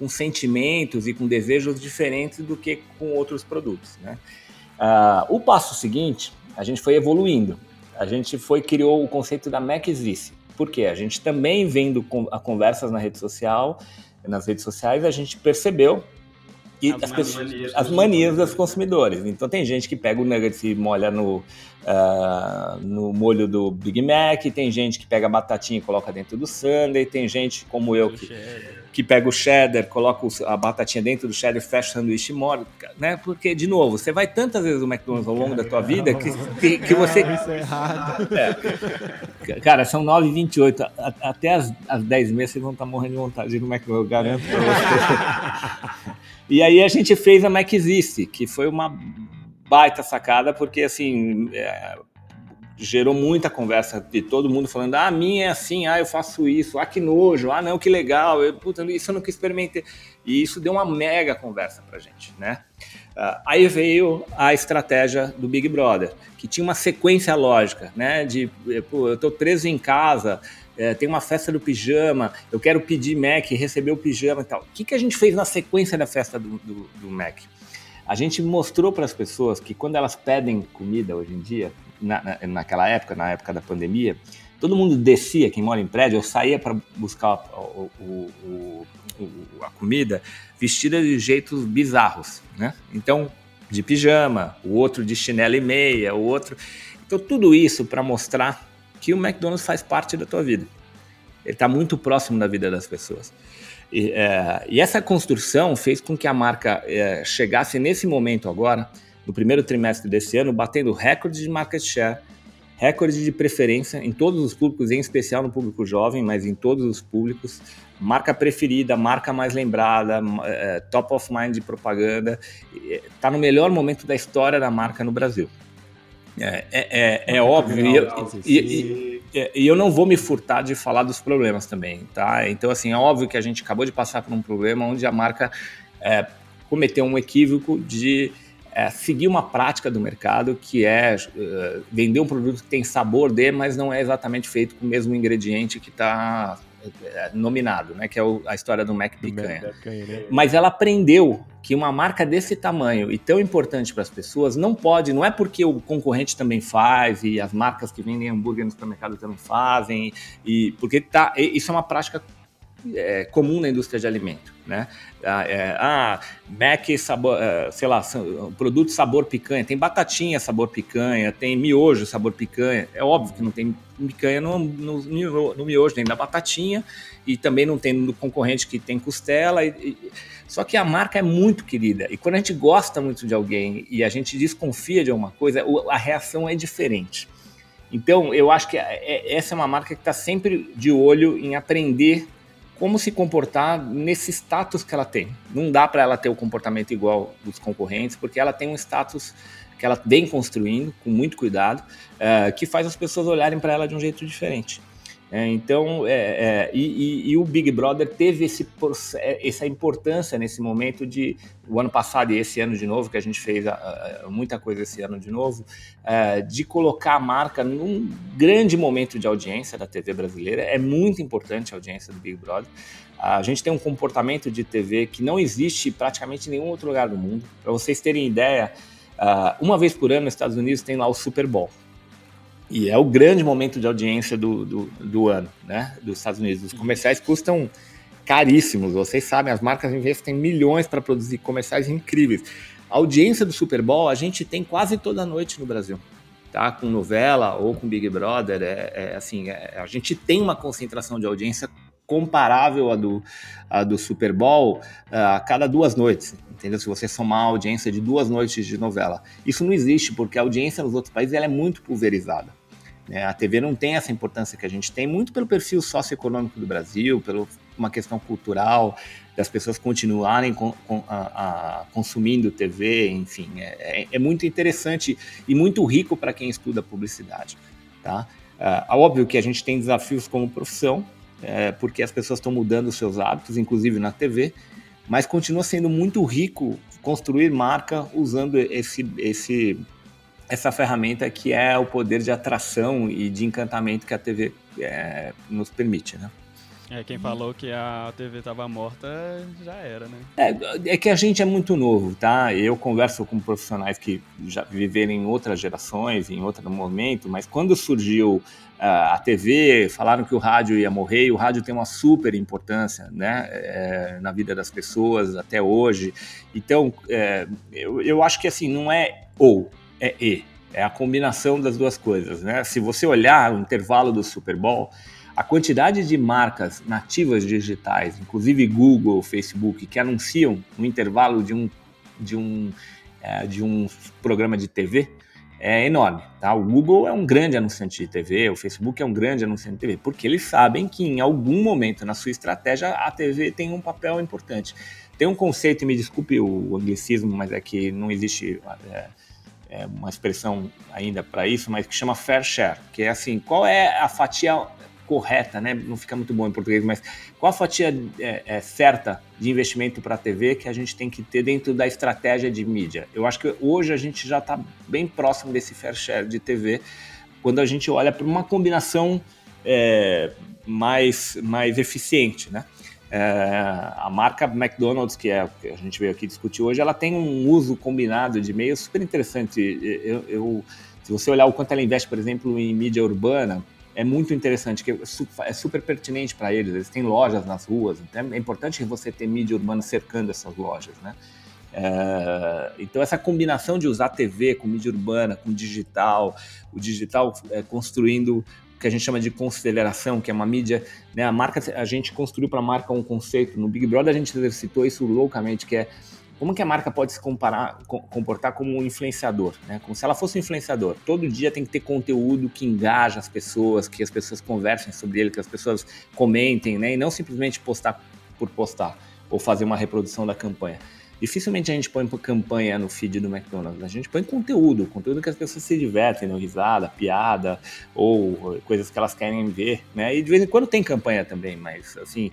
com sentimentos e com desejos diferentes do que com outros produtos. Né? Uh, o passo seguinte, a gente foi evoluindo. A gente foi criou o conceito da Mac Existe. Por quê? A gente também vendo a conversas na rede social, nas redes sociais, a gente percebeu e as, as, pessoas, manias, as manias dos consumidores. Então tem gente que pega o nuggets e molha no, uh, no molho do Big Mac, tem gente que pega a batatinha e coloca dentro do sundae, tem gente como eu que, que pega o cheddar, coloca a batatinha dentro do cheddar, fecha o sanduíche e molha, né? Porque, de novo, você vai tantas vezes no McDonald's ao longo da tua vida que, que, que você... Isso é errado. É. Cara, são 9h28, até as, as 10 meses vocês vão estar morrendo de vontade de ir no McDonald's, eu garanto pra vocês. E aí a gente fez a Mac Existe, que foi uma baita sacada, porque assim é, gerou muita conversa de todo mundo falando: ah, a minha é assim, ah, eu faço isso, ah, que nojo, ah, não, que legal, eu, puta, isso eu nunca experimentei. E isso deu uma mega conversa pra gente, né? Uh, aí veio a estratégia do Big Brother, que tinha uma sequência lógica, né? De, pô, eu tô preso em casa, é, tem uma festa do pijama, eu quero pedir Mac, receber o pijama e tal. O que, que a gente fez na sequência da festa do, do, do Mac? A gente mostrou para as pessoas que quando elas pedem comida hoje em dia, na, na, naquela época, na época da pandemia, todo mundo descia, quem mora em prédio, eu saía para buscar o, o, o, a comida vestida de jeitos bizarros, né? Então, de pijama, o outro de chinelo e meia, o outro. Então, tudo isso para mostrar que o McDonald's faz parte da tua vida. Ele está muito próximo da vida das pessoas. E, é, e, essa construção fez com que a marca é, chegasse nesse momento agora, no primeiro trimestre desse ano, batendo recorde de market share, recorde de preferência em todos os públicos, em especial no público jovem, mas em todos os públicos. Marca preferida, marca mais lembrada, é, top of mind de propaganda. Está no melhor momento da história da marca no Brasil. É, é, é, é óbvio, e e, e, e eu não vou me furtar de falar dos problemas também, tá? Então, assim, é óbvio que a gente acabou de passar por um problema onde a marca é, cometeu um equívoco de é, seguir uma prática do mercado que é uh, vender um produto que tem sabor de, mas não é exatamente feito com o mesmo ingrediente que está é, nominado, né? Que é o, a história do Mac Picanha. Né? Mas ela aprendeu que uma marca desse tamanho e tão importante para as pessoas não pode, não é porque o concorrente também faz e as marcas que vendem hambúrguer no supermercado também fazem e porque tá, isso é uma prática é, comum na indústria de alimento, né? Ah, é, ah Mac sabor, é, sei lá, produto sabor picanha, tem batatinha sabor picanha, tem miojo sabor picanha. É óbvio que não tem picanha no, no, no, no miojo, nem da batatinha, e também não tem no concorrente que tem costela. E, e, só que a marca é muito querida, e quando a gente gosta muito de alguém e a gente desconfia de alguma coisa, a reação é diferente. Então, eu acho que é, é, essa é uma marca que está sempre de olho em aprender como se comportar nesse status que ela tem. Não dá para ela ter o comportamento igual dos concorrentes, porque ela tem um status que ela vem construindo com muito cuidado, uh, que faz as pessoas olharem para ela de um jeito diferente. É, então, é, é, e, e, e, o Big Brother teve esse, é, essa importância nesse momento de o ano passado e esse ano de novo, que a gente fez a, a, muita coisa esse ano de novo, é, de colocar a marca num grande momento de audiência da TV brasileira. É muito importante a audiência do Big Brother. A gente tem um comportamento de TV que não existe praticamente em nenhum outro lugar do mundo. Para vocês terem ideia, uma vez por ano nos Estados Unidos tem lá o Super Bowl. E é o grande momento de audiência do, do, do ano, né? Dos Estados Unidos. Os comerciais custam caríssimos. Vocês sabem, as marcas investem milhões para produzir comerciais incríveis. A audiência do Super Bowl a gente tem quase toda noite no Brasil. Tá, com novela ou com Big Brother, é, é assim, é, a gente tem uma concentração de audiência comparável à do, à do Super Bowl a cada duas noites, entendeu? Se você somar a audiência de duas noites de novela. Isso não existe, porque a audiência nos outros países é muito pulverizada. Né? A TV não tem essa importância que a gente tem, muito pelo perfil socioeconômico do Brasil, pela uma questão cultural, das pessoas continuarem com, com, a, a, consumindo TV, enfim, é, é, é, muito interessante e muito rico para quem estuda publicidade. Tá? É óbvio que a gente tem desafios como profissão, é, porque as pessoas estão mudando os seus hábitos, inclusive na TV, mas continua sendo muito rico construir marca usando esse, esse essa ferramenta que é o poder de atração e de encantamento que a TV é, nos permite, né? É, quem falou que a TV estava morta já era, né? É, é que a gente é muito novo, tá? Eu converso com profissionais que já viveram em outras gerações, em outro momento, mas quando surgiu uh, a TV, falaram que o rádio ia morrer, e o rádio tem uma super importância, né? É, na vida das pessoas até hoje. Então, é, eu, eu acho que assim, não é ou, é E. É a combinação das duas coisas, né? Se você olhar o intervalo do Super Bowl, a quantidade de marcas nativas digitais, inclusive Google, Facebook, que anunciam no intervalo de um, de um, é, de um programa de TV é enorme. Tá? O Google é um grande anunciante de TV, o Facebook é um grande anunciante de TV, porque eles sabem que em algum momento na sua estratégia a TV tem um papel importante. Tem um conceito, me desculpe o anglicismo, mas é que não existe. É, é, uma expressão ainda para isso, mas que chama fair share, que é assim, qual é a fatia correta, né? Não fica muito bom em português, mas qual a fatia é, é, certa de investimento para a TV que a gente tem que ter dentro da estratégia de mídia? Eu acho que hoje a gente já está bem próximo desse fair share de TV, quando a gente olha para uma combinação é, mais, mais eficiente, né? É, a marca McDonald's, que é que a gente veio aqui discutir hoje, ela tem um uso combinado de meios super interessante. Eu, eu, se você olhar o quanto ela investe, por exemplo, em mídia urbana, é muito interessante, que é super pertinente para eles. Eles têm lojas nas ruas, então é importante você ter mídia urbana cercando essas lojas, né? É, então essa combinação de usar TV com mídia urbana, com digital, o digital é, construindo que a gente chama de consideração, que é uma mídia, né? A marca, a gente construiu para a marca um conceito. No Big Brother a gente exercitou isso loucamente, que é como que a marca pode se comparar, comportar como um influenciador, né? Como se ela fosse um influenciador. Todo dia tem que ter conteúdo que engaja as pessoas, que as pessoas conversem sobre ele, que as pessoas comentem, né? E não simplesmente postar por postar ou fazer uma reprodução da campanha. Dificilmente a gente põe campanha no feed do McDonald's, a gente põe conteúdo, conteúdo que as pessoas se divertem, dão risada, piada, ou coisas que elas querem ver, né? E de vez em quando tem campanha também, mas assim,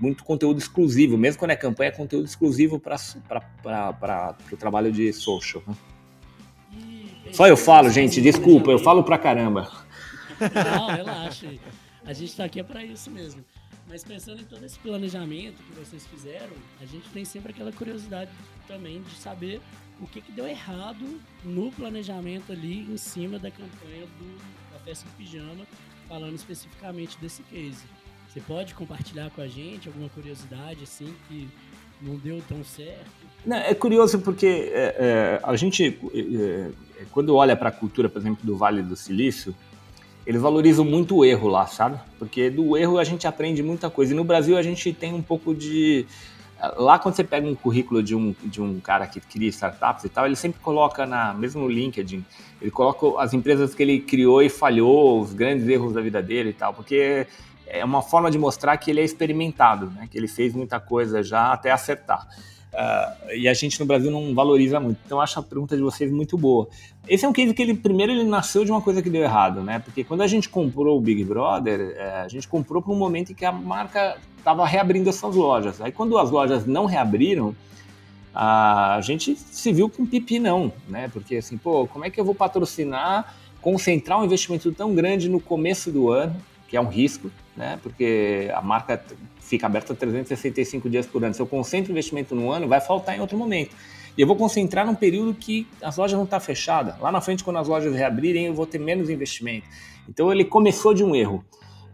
muito conteúdo exclusivo, mesmo quando é campanha, é conteúdo exclusivo para o trabalho de social. Né? Só eu falo, gente, desculpa, eu falo pra caramba. Não, relaxa. A gente tá aqui é para isso mesmo. Mas pensando em todo esse planejamento que vocês fizeram, a gente tem sempre aquela curiosidade também de saber o que, que deu errado no planejamento ali em cima da campanha do, da festa do pijama, falando especificamente desse case. Você pode compartilhar com a gente alguma curiosidade assim que não deu tão certo? Não, é curioso porque é, é, a gente, é, é quando olha para a cultura, por exemplo, do Vale do Silício, eles valorizam muito o erro lá, sabe? Porque do erro a gente aprende muita coisa. E no Brasil a gente tem um pouco de. Lá, quando você pega um currículo de um, de um cara que cria startups e tal, ele sempre coloca na, mesmo no LinkedIn, ele coloca as empresas que ele criou e falhou, os grandes erros da vida dele e tal, porque é uma forma de mostrar que ele é experimentado, né? que ele fez muita coisa já até acertar. Uh, e a gente no Brasil não valoriza muito. Então, acho a pergunta de vocês muito boa. Esse é um case que ele, primeiro, ele nasceu de uma coisa que deu errado, né? Porque quando a gente comprou o Big Brother, é, a gente comprou para um momento em que a marca estava reabrindo as suas lojas. Aí, quando as lojas não reabriram, a gente se viu com pipi não, né? Porque assim, pô, como é que eu vou patrocinar, concentrar um investimento tão grande no começo do ano, que é um risco, né? Porque a marca fica aberta 365 dias por ano. Se eu concentro investimento no ano, vai faltar em outro momento. E eu vou concentrar num período que as lojas não estão tá fechadas. Lá na frente, quando as lojas reabrirem, eu vou ter menos investimento. Então ele começou de um erro.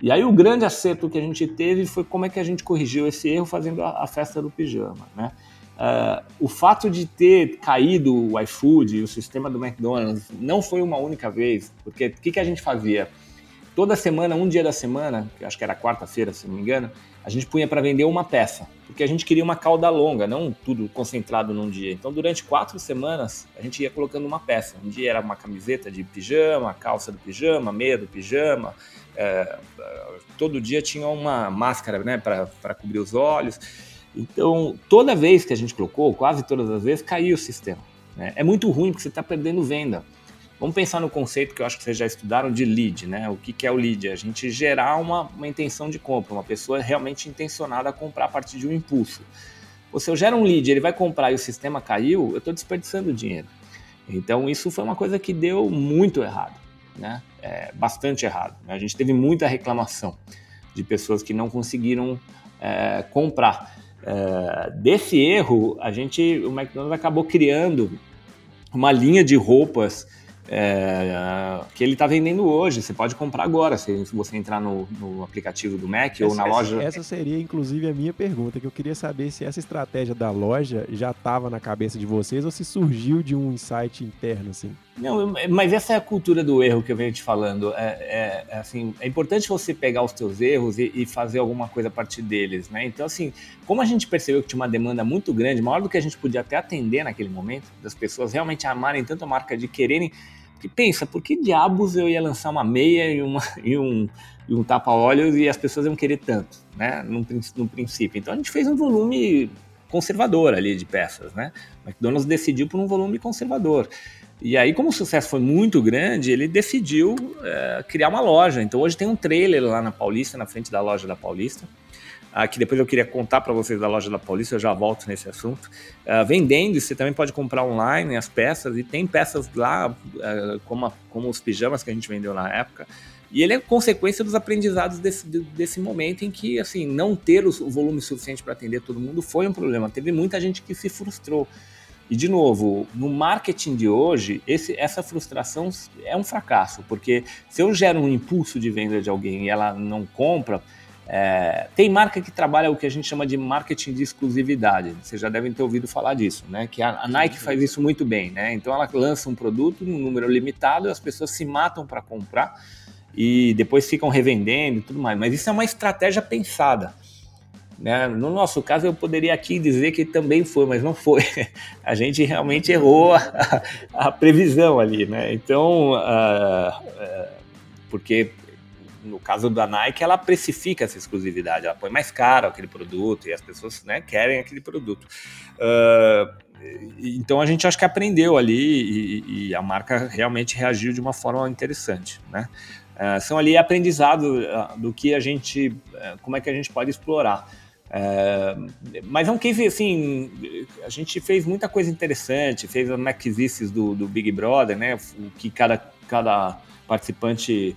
E aí o grande acerto que a gente teve foi como é que a gente corrigiu esse erro fazendo a, a festa do pijama, né? Uh, o fato de ter caído o iFood o sistema do McDonald's não foi uma única vez, porque o que, que a gente fazia? Toda semana, um dia da semana, que acho que era quarta-feira, se não me engano, a gente punha para vender uma peça, porque a gente queria uma cauda longa, não tudo concentrado num dia. Então, durante quatro semanas, a gente ia colocando uma peça. Um dia era uma camiseta de pijama, calça do pijama, meia do pijama. É, todo dia tinha uma máscara né, para cobrir os olhos. Então, toda vez que a gente colocou, quase todas as vezes, caiu o sistema. Né? É muito ruim porque você está perdendo venda. Vamos pensar no conceito que eu acho que vocês já estudaram de lead, né? O que, que é o lead? É a gente gerar uma, uma intenção de compra, uma pessoa realmente intencionada a comprar a partir de um impulso. Se eu gero um lead, ele vai comprar e o sistema caiu, eu estou desperdiçando dinheiro. Então isso foi uma coisa que deu muito errado, né? É, bastante errado. Né? A gente teve muita reclamação de pessoas que não conseguiram é, comprar. É, desse erro, a gente, o McDonald's acabou criando uma linha de roupas é, que ele está vendendo hoje. Você pode comprar agora, se você entrar no, no aplicativo do Mac essa, ou na loja. Essa seria, inclusive, a minha pergunta, que eu queria saber se essa estratégia da loja já estava na cabeça de vocês ou se surgiu de um insight interno, assim. Não, mas essa é a cultura do erro que eu venho te falando. É, é, é assim, é importante você pegar os teus erros e, e, fazer alguma coisa a partir deles, né? Então, assim, como a gente percebeu que tinha uma demanda muito grande, maior do que a gente podia até atender naquele momento, das pessoas realmente amarem tanto a marca de quererem porque pensa, por que diabos eu ia lançar uma meia e, uma, e um, e um tapa-olhos e as pessoas iam querer tanto, né? No, no princípio. Então a gente fez um volume conservador ali de peças, né? McDonald's decidiu por um volume conservador. E aí, como o sucesso foi muito grande, ele decidiu é, criar uma loja. Então hoje tem um trailer lá na Paulista, na frente da loja da Paulista uh, que depois eu queria contar para vocês da loja da Paulista, eu já volto nesse assunto. Uh, vendendo, você também pode comprar online as peças, e tem peças lá, uh, como, a, como os pijamas que a gente vendeu na época. E ele é consequência dos aprendizados desse, desse momento em que, assim, não ter o volume suficiente para atender todo mundo foi um problema. Teve muita gente que se frustrou. E, de novo, no marketing de hoje, esse, essa frustração é um fracasso, porque se eu gero um impulso de venda de alguém e ela não compra, é, tem marca que trabalha o que a gente chama de marketing de exclusividade. Vocês já devem ter ouvido falar disso, né? Que a, a Nike faz isso muito bem, né? Então ela lança um produto num número limitado, as pessoas se matam para comprar e depois ficam revendendo e tudo mais. Mas isso é uma estratégia pensada. Né? No nosso caso, eu poderia aqui dizer que também foi, mas não foi. A gente realmente errou a, a previsão ali, né? Então, uh, uh, porque no caso da Nike, ela precifica essa exclusividade, ela põe mais caro aquele produto e as pessoas né, querem aquele produto. Uh, então a gente acho que aprendeu ali e, e, a marca realmente reagiu de uma forma interessante, né? Uh, são ali aprendizados uh, do que a gente, como é que a gente pode explorar. mas é um case assim, a gente fez muita coisa interessante, fez as Maxices do, do Big Brother, né? O que cada, cada participante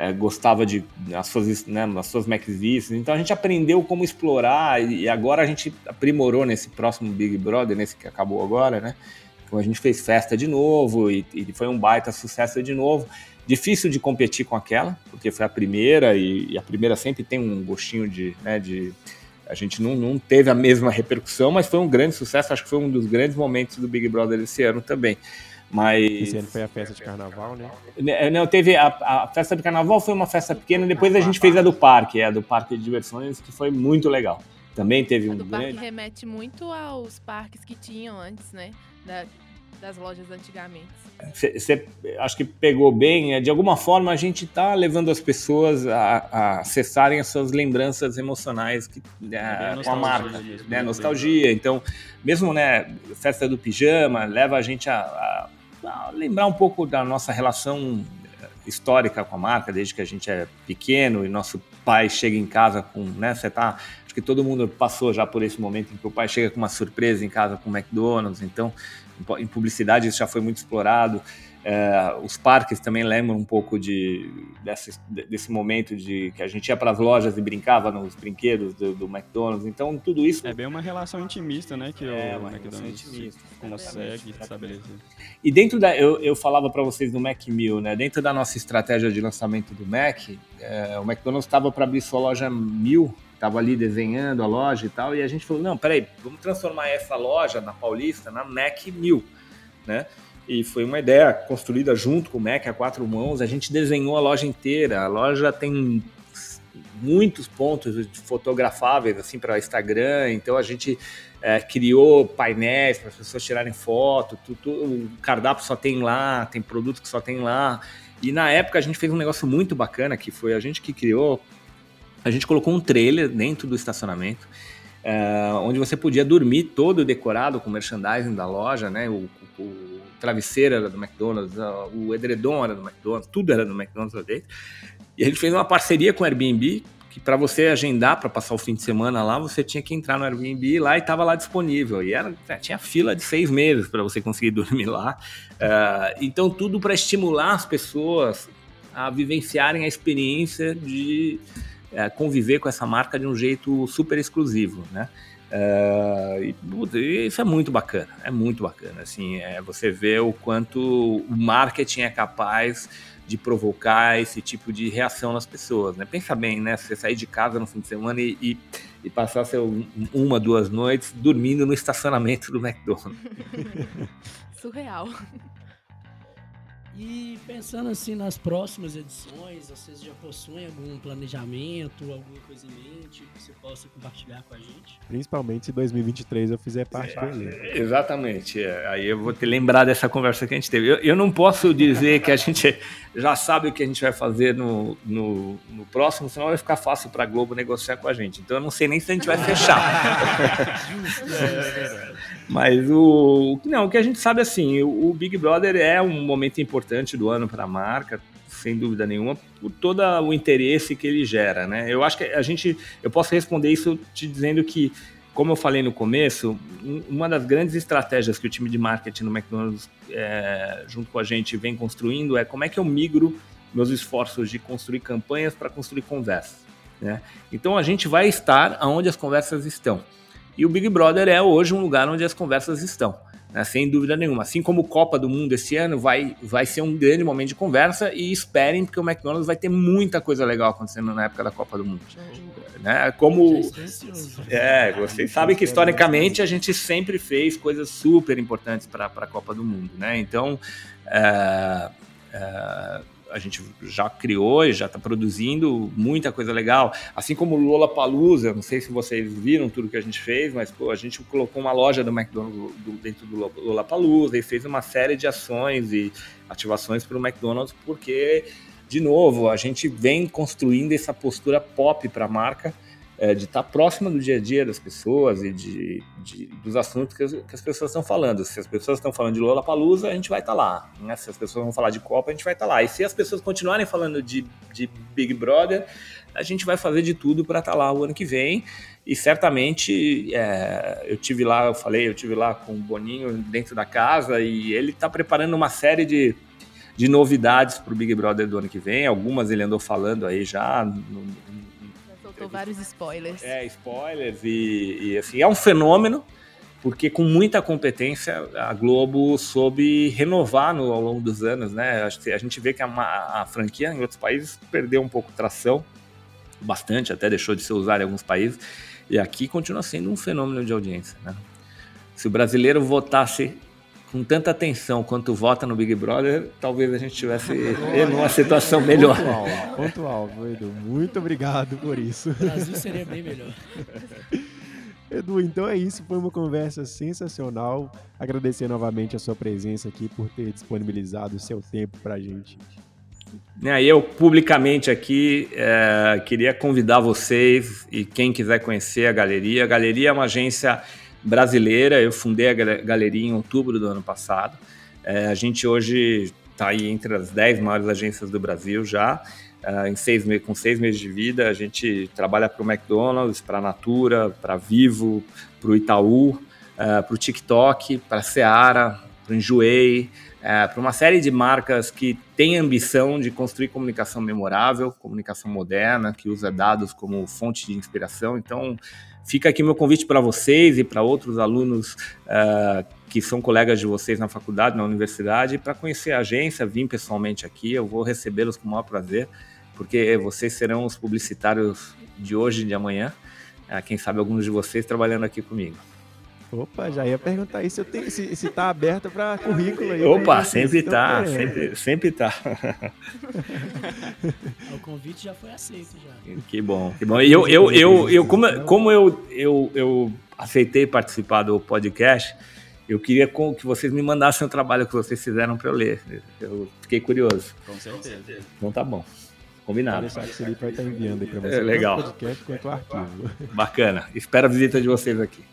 é, gostava de as suas, né, as suas Maxis, então a gente aprendeu como explorar e agora a gente aprimorou nesse próximo Big Brother, nesse que acabou agora, né? Então a gente fez festa de novo e, e foi um baita sucesso de novo. Difícil de competir com aquela, porque foi a primeira e, e a primeira sempre tem um gostinho de, né, de a gente não, não teve a mesma repercussão, mas foi um grande sucesso. Acho que foi um dos grandes momentos do Big Brother esse ano também. Mas. Esse ano foi a festa de carnaval, né? né não, teve. A, a festa de carnaval foi uma festa pequena, depois a gente fez a do parque, é, a do parque de diversões, que foi muito legal também teve A um do grande... parque remete muito aos parques que tinham antes, né? Da- das lojas antigamente. Você acho que pegou bem. é, De alguma forma, a gente está levando as pessoas a, a acessarem as suas lembranças emocionais que, é, É com a marca, mesmo, né? né? Nostalgia. Então, mesmo né, festa do pijama leva a gente a- a lembrar um pouco da nossa relação eh, histórica com a marca, desde que a gente é pequeno e nosso pai chega em casa com, né? Você tá Acho que todo mundo passou já por esse momento em que o pai chega com uma surpresa em casa com o McDonald's. Então, em publicidade isso já foi muito explorado. É, os parques também lembram um pouco de, desse, desse momento de que a gente ia para as lojas e brincava nos brinquedos do, do, McDonald's. Então, tudo isso. É bem uma relação intimista, né? Que é, o McDonald's intimista, consegue estabelecer. E dentro da. Eu, eu falava para vocês do Mac Mill, né? Dentro da nossa estratégia de lançamento do Mac, é, o McDonald's estava para abrir sua loja Mil estava ali desenhando a loja e tal, e a gente falou, não, peraí, vamos transformar essa loja na Paulista na Mac 1000, né? E foi uma ideia construída junto com o Mac a quatro mãos, a gente desenhou a loja inteira, a loja tem muitos pontos fotografáveis assim para Instagram, então a gente é, criou painéis para as pessoas tirarem foto, tudo, o cardápio só tem lá, tem produtos que só tem lá. E na época a gente fez um negócio muito bacana que foi a gente que criou a gente colocou um trailer dentro do estacionamento, uh, onde você podia dormir todo decorado com merchandising da loja, né? O, o travesseiro era do McDonald's, uh, o edredom era do McDonald's, tudo era do McDonald's lá dentro. E a gente fez uma parceria com o Airbnb, que para você agendar para passar o fim de semana lá, você tinha que entrar no Airbnb lá e estava lá disponível. E era, tinha fila de seis meses para você conseguir dormir lá. Uh, então, tudo para estimular as pessoas a vivenciarem a experiência de é, conviver com essa marca de um jeito super exclusivo, né? É, e, isso é muito bacana, é muito bacana. Assim, é, você vê o quanto o marketing é capaz de provocar esse tipo de reação nas pessoas, né? Pensa bem, né? Você sair de casa no fim de semana e, e, e passar seu, uma, duas noites dormindo no estacionamento do McDonald's. Surreal. E pensando assim nas próximas edições, vocês já possuem algum planejamento, alguma coisa em mente que você possa compartilhar com a gente? Principalmente se 2023 eu fizer parte é, do elenco. Exatamente. Aí eu vou te lembrar dessa conversa que a gente teve. Eu, eu, não posso dizer que a gente já sabe o que a gente vai fazer no, no, no próximo, senão vai ficar fácil para a Globo negociar com a gente. Então eu não sei nem se a gente vai fechar. Mas o, não, o que a gente sabe assim, o, o Big Brother é um momento importante do ano para a marca, sem dúvida nenhuma, por todo o interesse que ele gera, né? Eu acho que a gente, eu posso responder isso te dizendo que, como eu falei no começo, uma das grandes estratégias que o time de marketing no McDonald's, é, junto com a gente, vem construindo é como é que eu migro meus esforços de construir campanhas para construir conversas, né? Então a gente vai estar aonde as conversas estão. E o Big Brother é hoje um lugar onde as conversas estão, né? sem dúvida nenhuma. Assim como Copa do Mundo esse ano vai, vai ser um grande momento de conversa e esperem, porque o McDonald's vai ter muita coisa legal acontecendo na época da Copa do Mundo. Né? Como. É, vocês sabem que historicamente a gente sempre fez coisas super importantes para a Copa do Mundo. Né? Então. É, é, a gente já criou e já está produzindo muita coisa legal. Assim como o Lola Palusa, não sei se vocês viram tudo que a gente fez, mas pô, a gente colocou uma loja do McDonald's do, dentro do Lola Palusa e fez uma série de ações e ativações para o McDonald's, porque, de novo, a gente vem construindo essa postura pop para a marca. É, de estar tá próxima do dia a dia das pessoas e de, de dos assuntos que as, que as, pessoas estão falando. Se as pessoas estão falando de Lola Palusa, a gente vai estar tá lá. Né? Se as pessoas vão falar de Copa, a gente vai estar tá lá. E se as pessoas continuarem falando de, de Big Brother, a gente vai fazer de tudo para estar lá o ano que vem. E certamente é, eu tive lá, eu falei, eu tive lá com o Boninho dentro da casa e ele está preparando uma série de, de novidades para o Big Brother do ano que vem. Algumas ele andou falando aí já no, soltou vários spoilers. É, spoilers e, e, assim, é um fenômeno, porque com muita competência a Globo soube renovar no, ao longo dos anos, né? A gente vê que a, a, franquia em outros países perdeu um pouco tração, bastante, até deixou de ser usada em alguns países, e aqui continua sendo um fenômeno de audiência, né? Se o brasileiro votasse com tanta atenção quanto vota no Big Brother, talvez a gente tivesse em uma situação melhor. Pontual, pontual, Edu. Muito obrigado por isso. O Brasil seria bem melhor. Edu, então é isso. Foi uma conversa sensacional. Agradecer novamente a sua presença aqui por ter disponibilizado o seu tempo para a gente. Né, eu, publicamente aqui, é, queria convidar vocês e quem quiser conhecer a Galeria. A Galeria é uma agência brasileira, eu fundei a Galeria em outubro do ano passado. É, a gente hoje está aí entre as 10 maiores agências do Brasil já. É, em seis meses, com seis meses de vida, a gente trabalha para o McDonald's, para a Natura, para Vivo, para o Itaú, é, para o TikTok, para a Seara, para o Enjoei, é, para uma série de marcas que têm ambição de construir comunicação memorável, comunicação moderna, que usa dados como fonte de inspiração. Então, fica aqui meu convite para vocês e para outros alunos uh, que são colegas de vocês na faculdade, na universidade, para conhecer a agência, vir pessoalmente aqui. Eu vou recebê-los com o maior prazer, porque vocês serão os publicitários de hoje e de amanhã. Uh, quem sabe alguns de vocês trabalhando aqui comigo. Opa, já ia perguntar aí se, eu tenho, se, se tá aberto para currículo aí. Opa, sempre tá, sempre, sempre tá. o convite já foi aceito já. Que bom, que bom. E eu, eu, eu, eu como, como eu, eu, eu aceitei participar do podcast, eu queria que vocês me mandassem o trabalho que vocês fizeram para eu ler. Eu fiquei curioso. Com certeza. Então tá bom. Combinado. Deixar que o Felipe vai estar enviando aí para você. É, legal. Podcast quanto o arquivo. Bacana. Espero a visita de vocês aqui.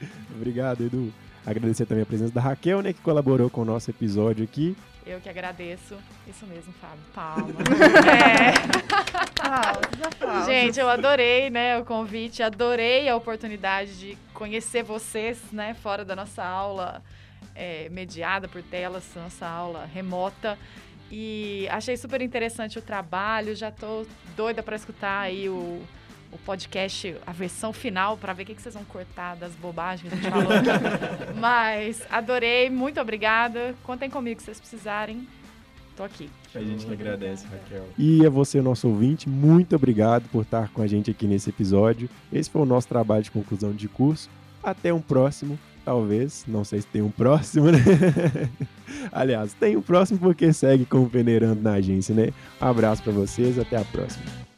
Obrigado, Edu. Agradecer também a presença da Raquel, né, que colaborou com o nosso episódio aqui. Eu que agradeço. Isso mesmo, Fábio. Palma. é. Gente, eu adorei, né, o convite, adorei a oportunidade de conhecer vocês, né, fora da nossa aula é, mediada por telas, nossa aula remota. E achei super interessante o trabalho, já tô doida para escutar aí o o podcast, a versão final, para ver o que, que vocês vão cortar das bobagens que a gente falou aqui. Mas adorei, muito obrigada. Contem comigo se vocês precisarem. Tô aqui. A gente que agradece, Raquel. E a você, nosso ouvinte, muito obrigado por estar com a gente aqui nesse episódio. Esse foi o nosso trabalho de conclusão de curso. Até um próximo, talvez. Não sei se tem um próximo, né? Aliás, tem um próximo porque segue com o Peneirando na agência, né? Um abraço para vocês, até a próxima.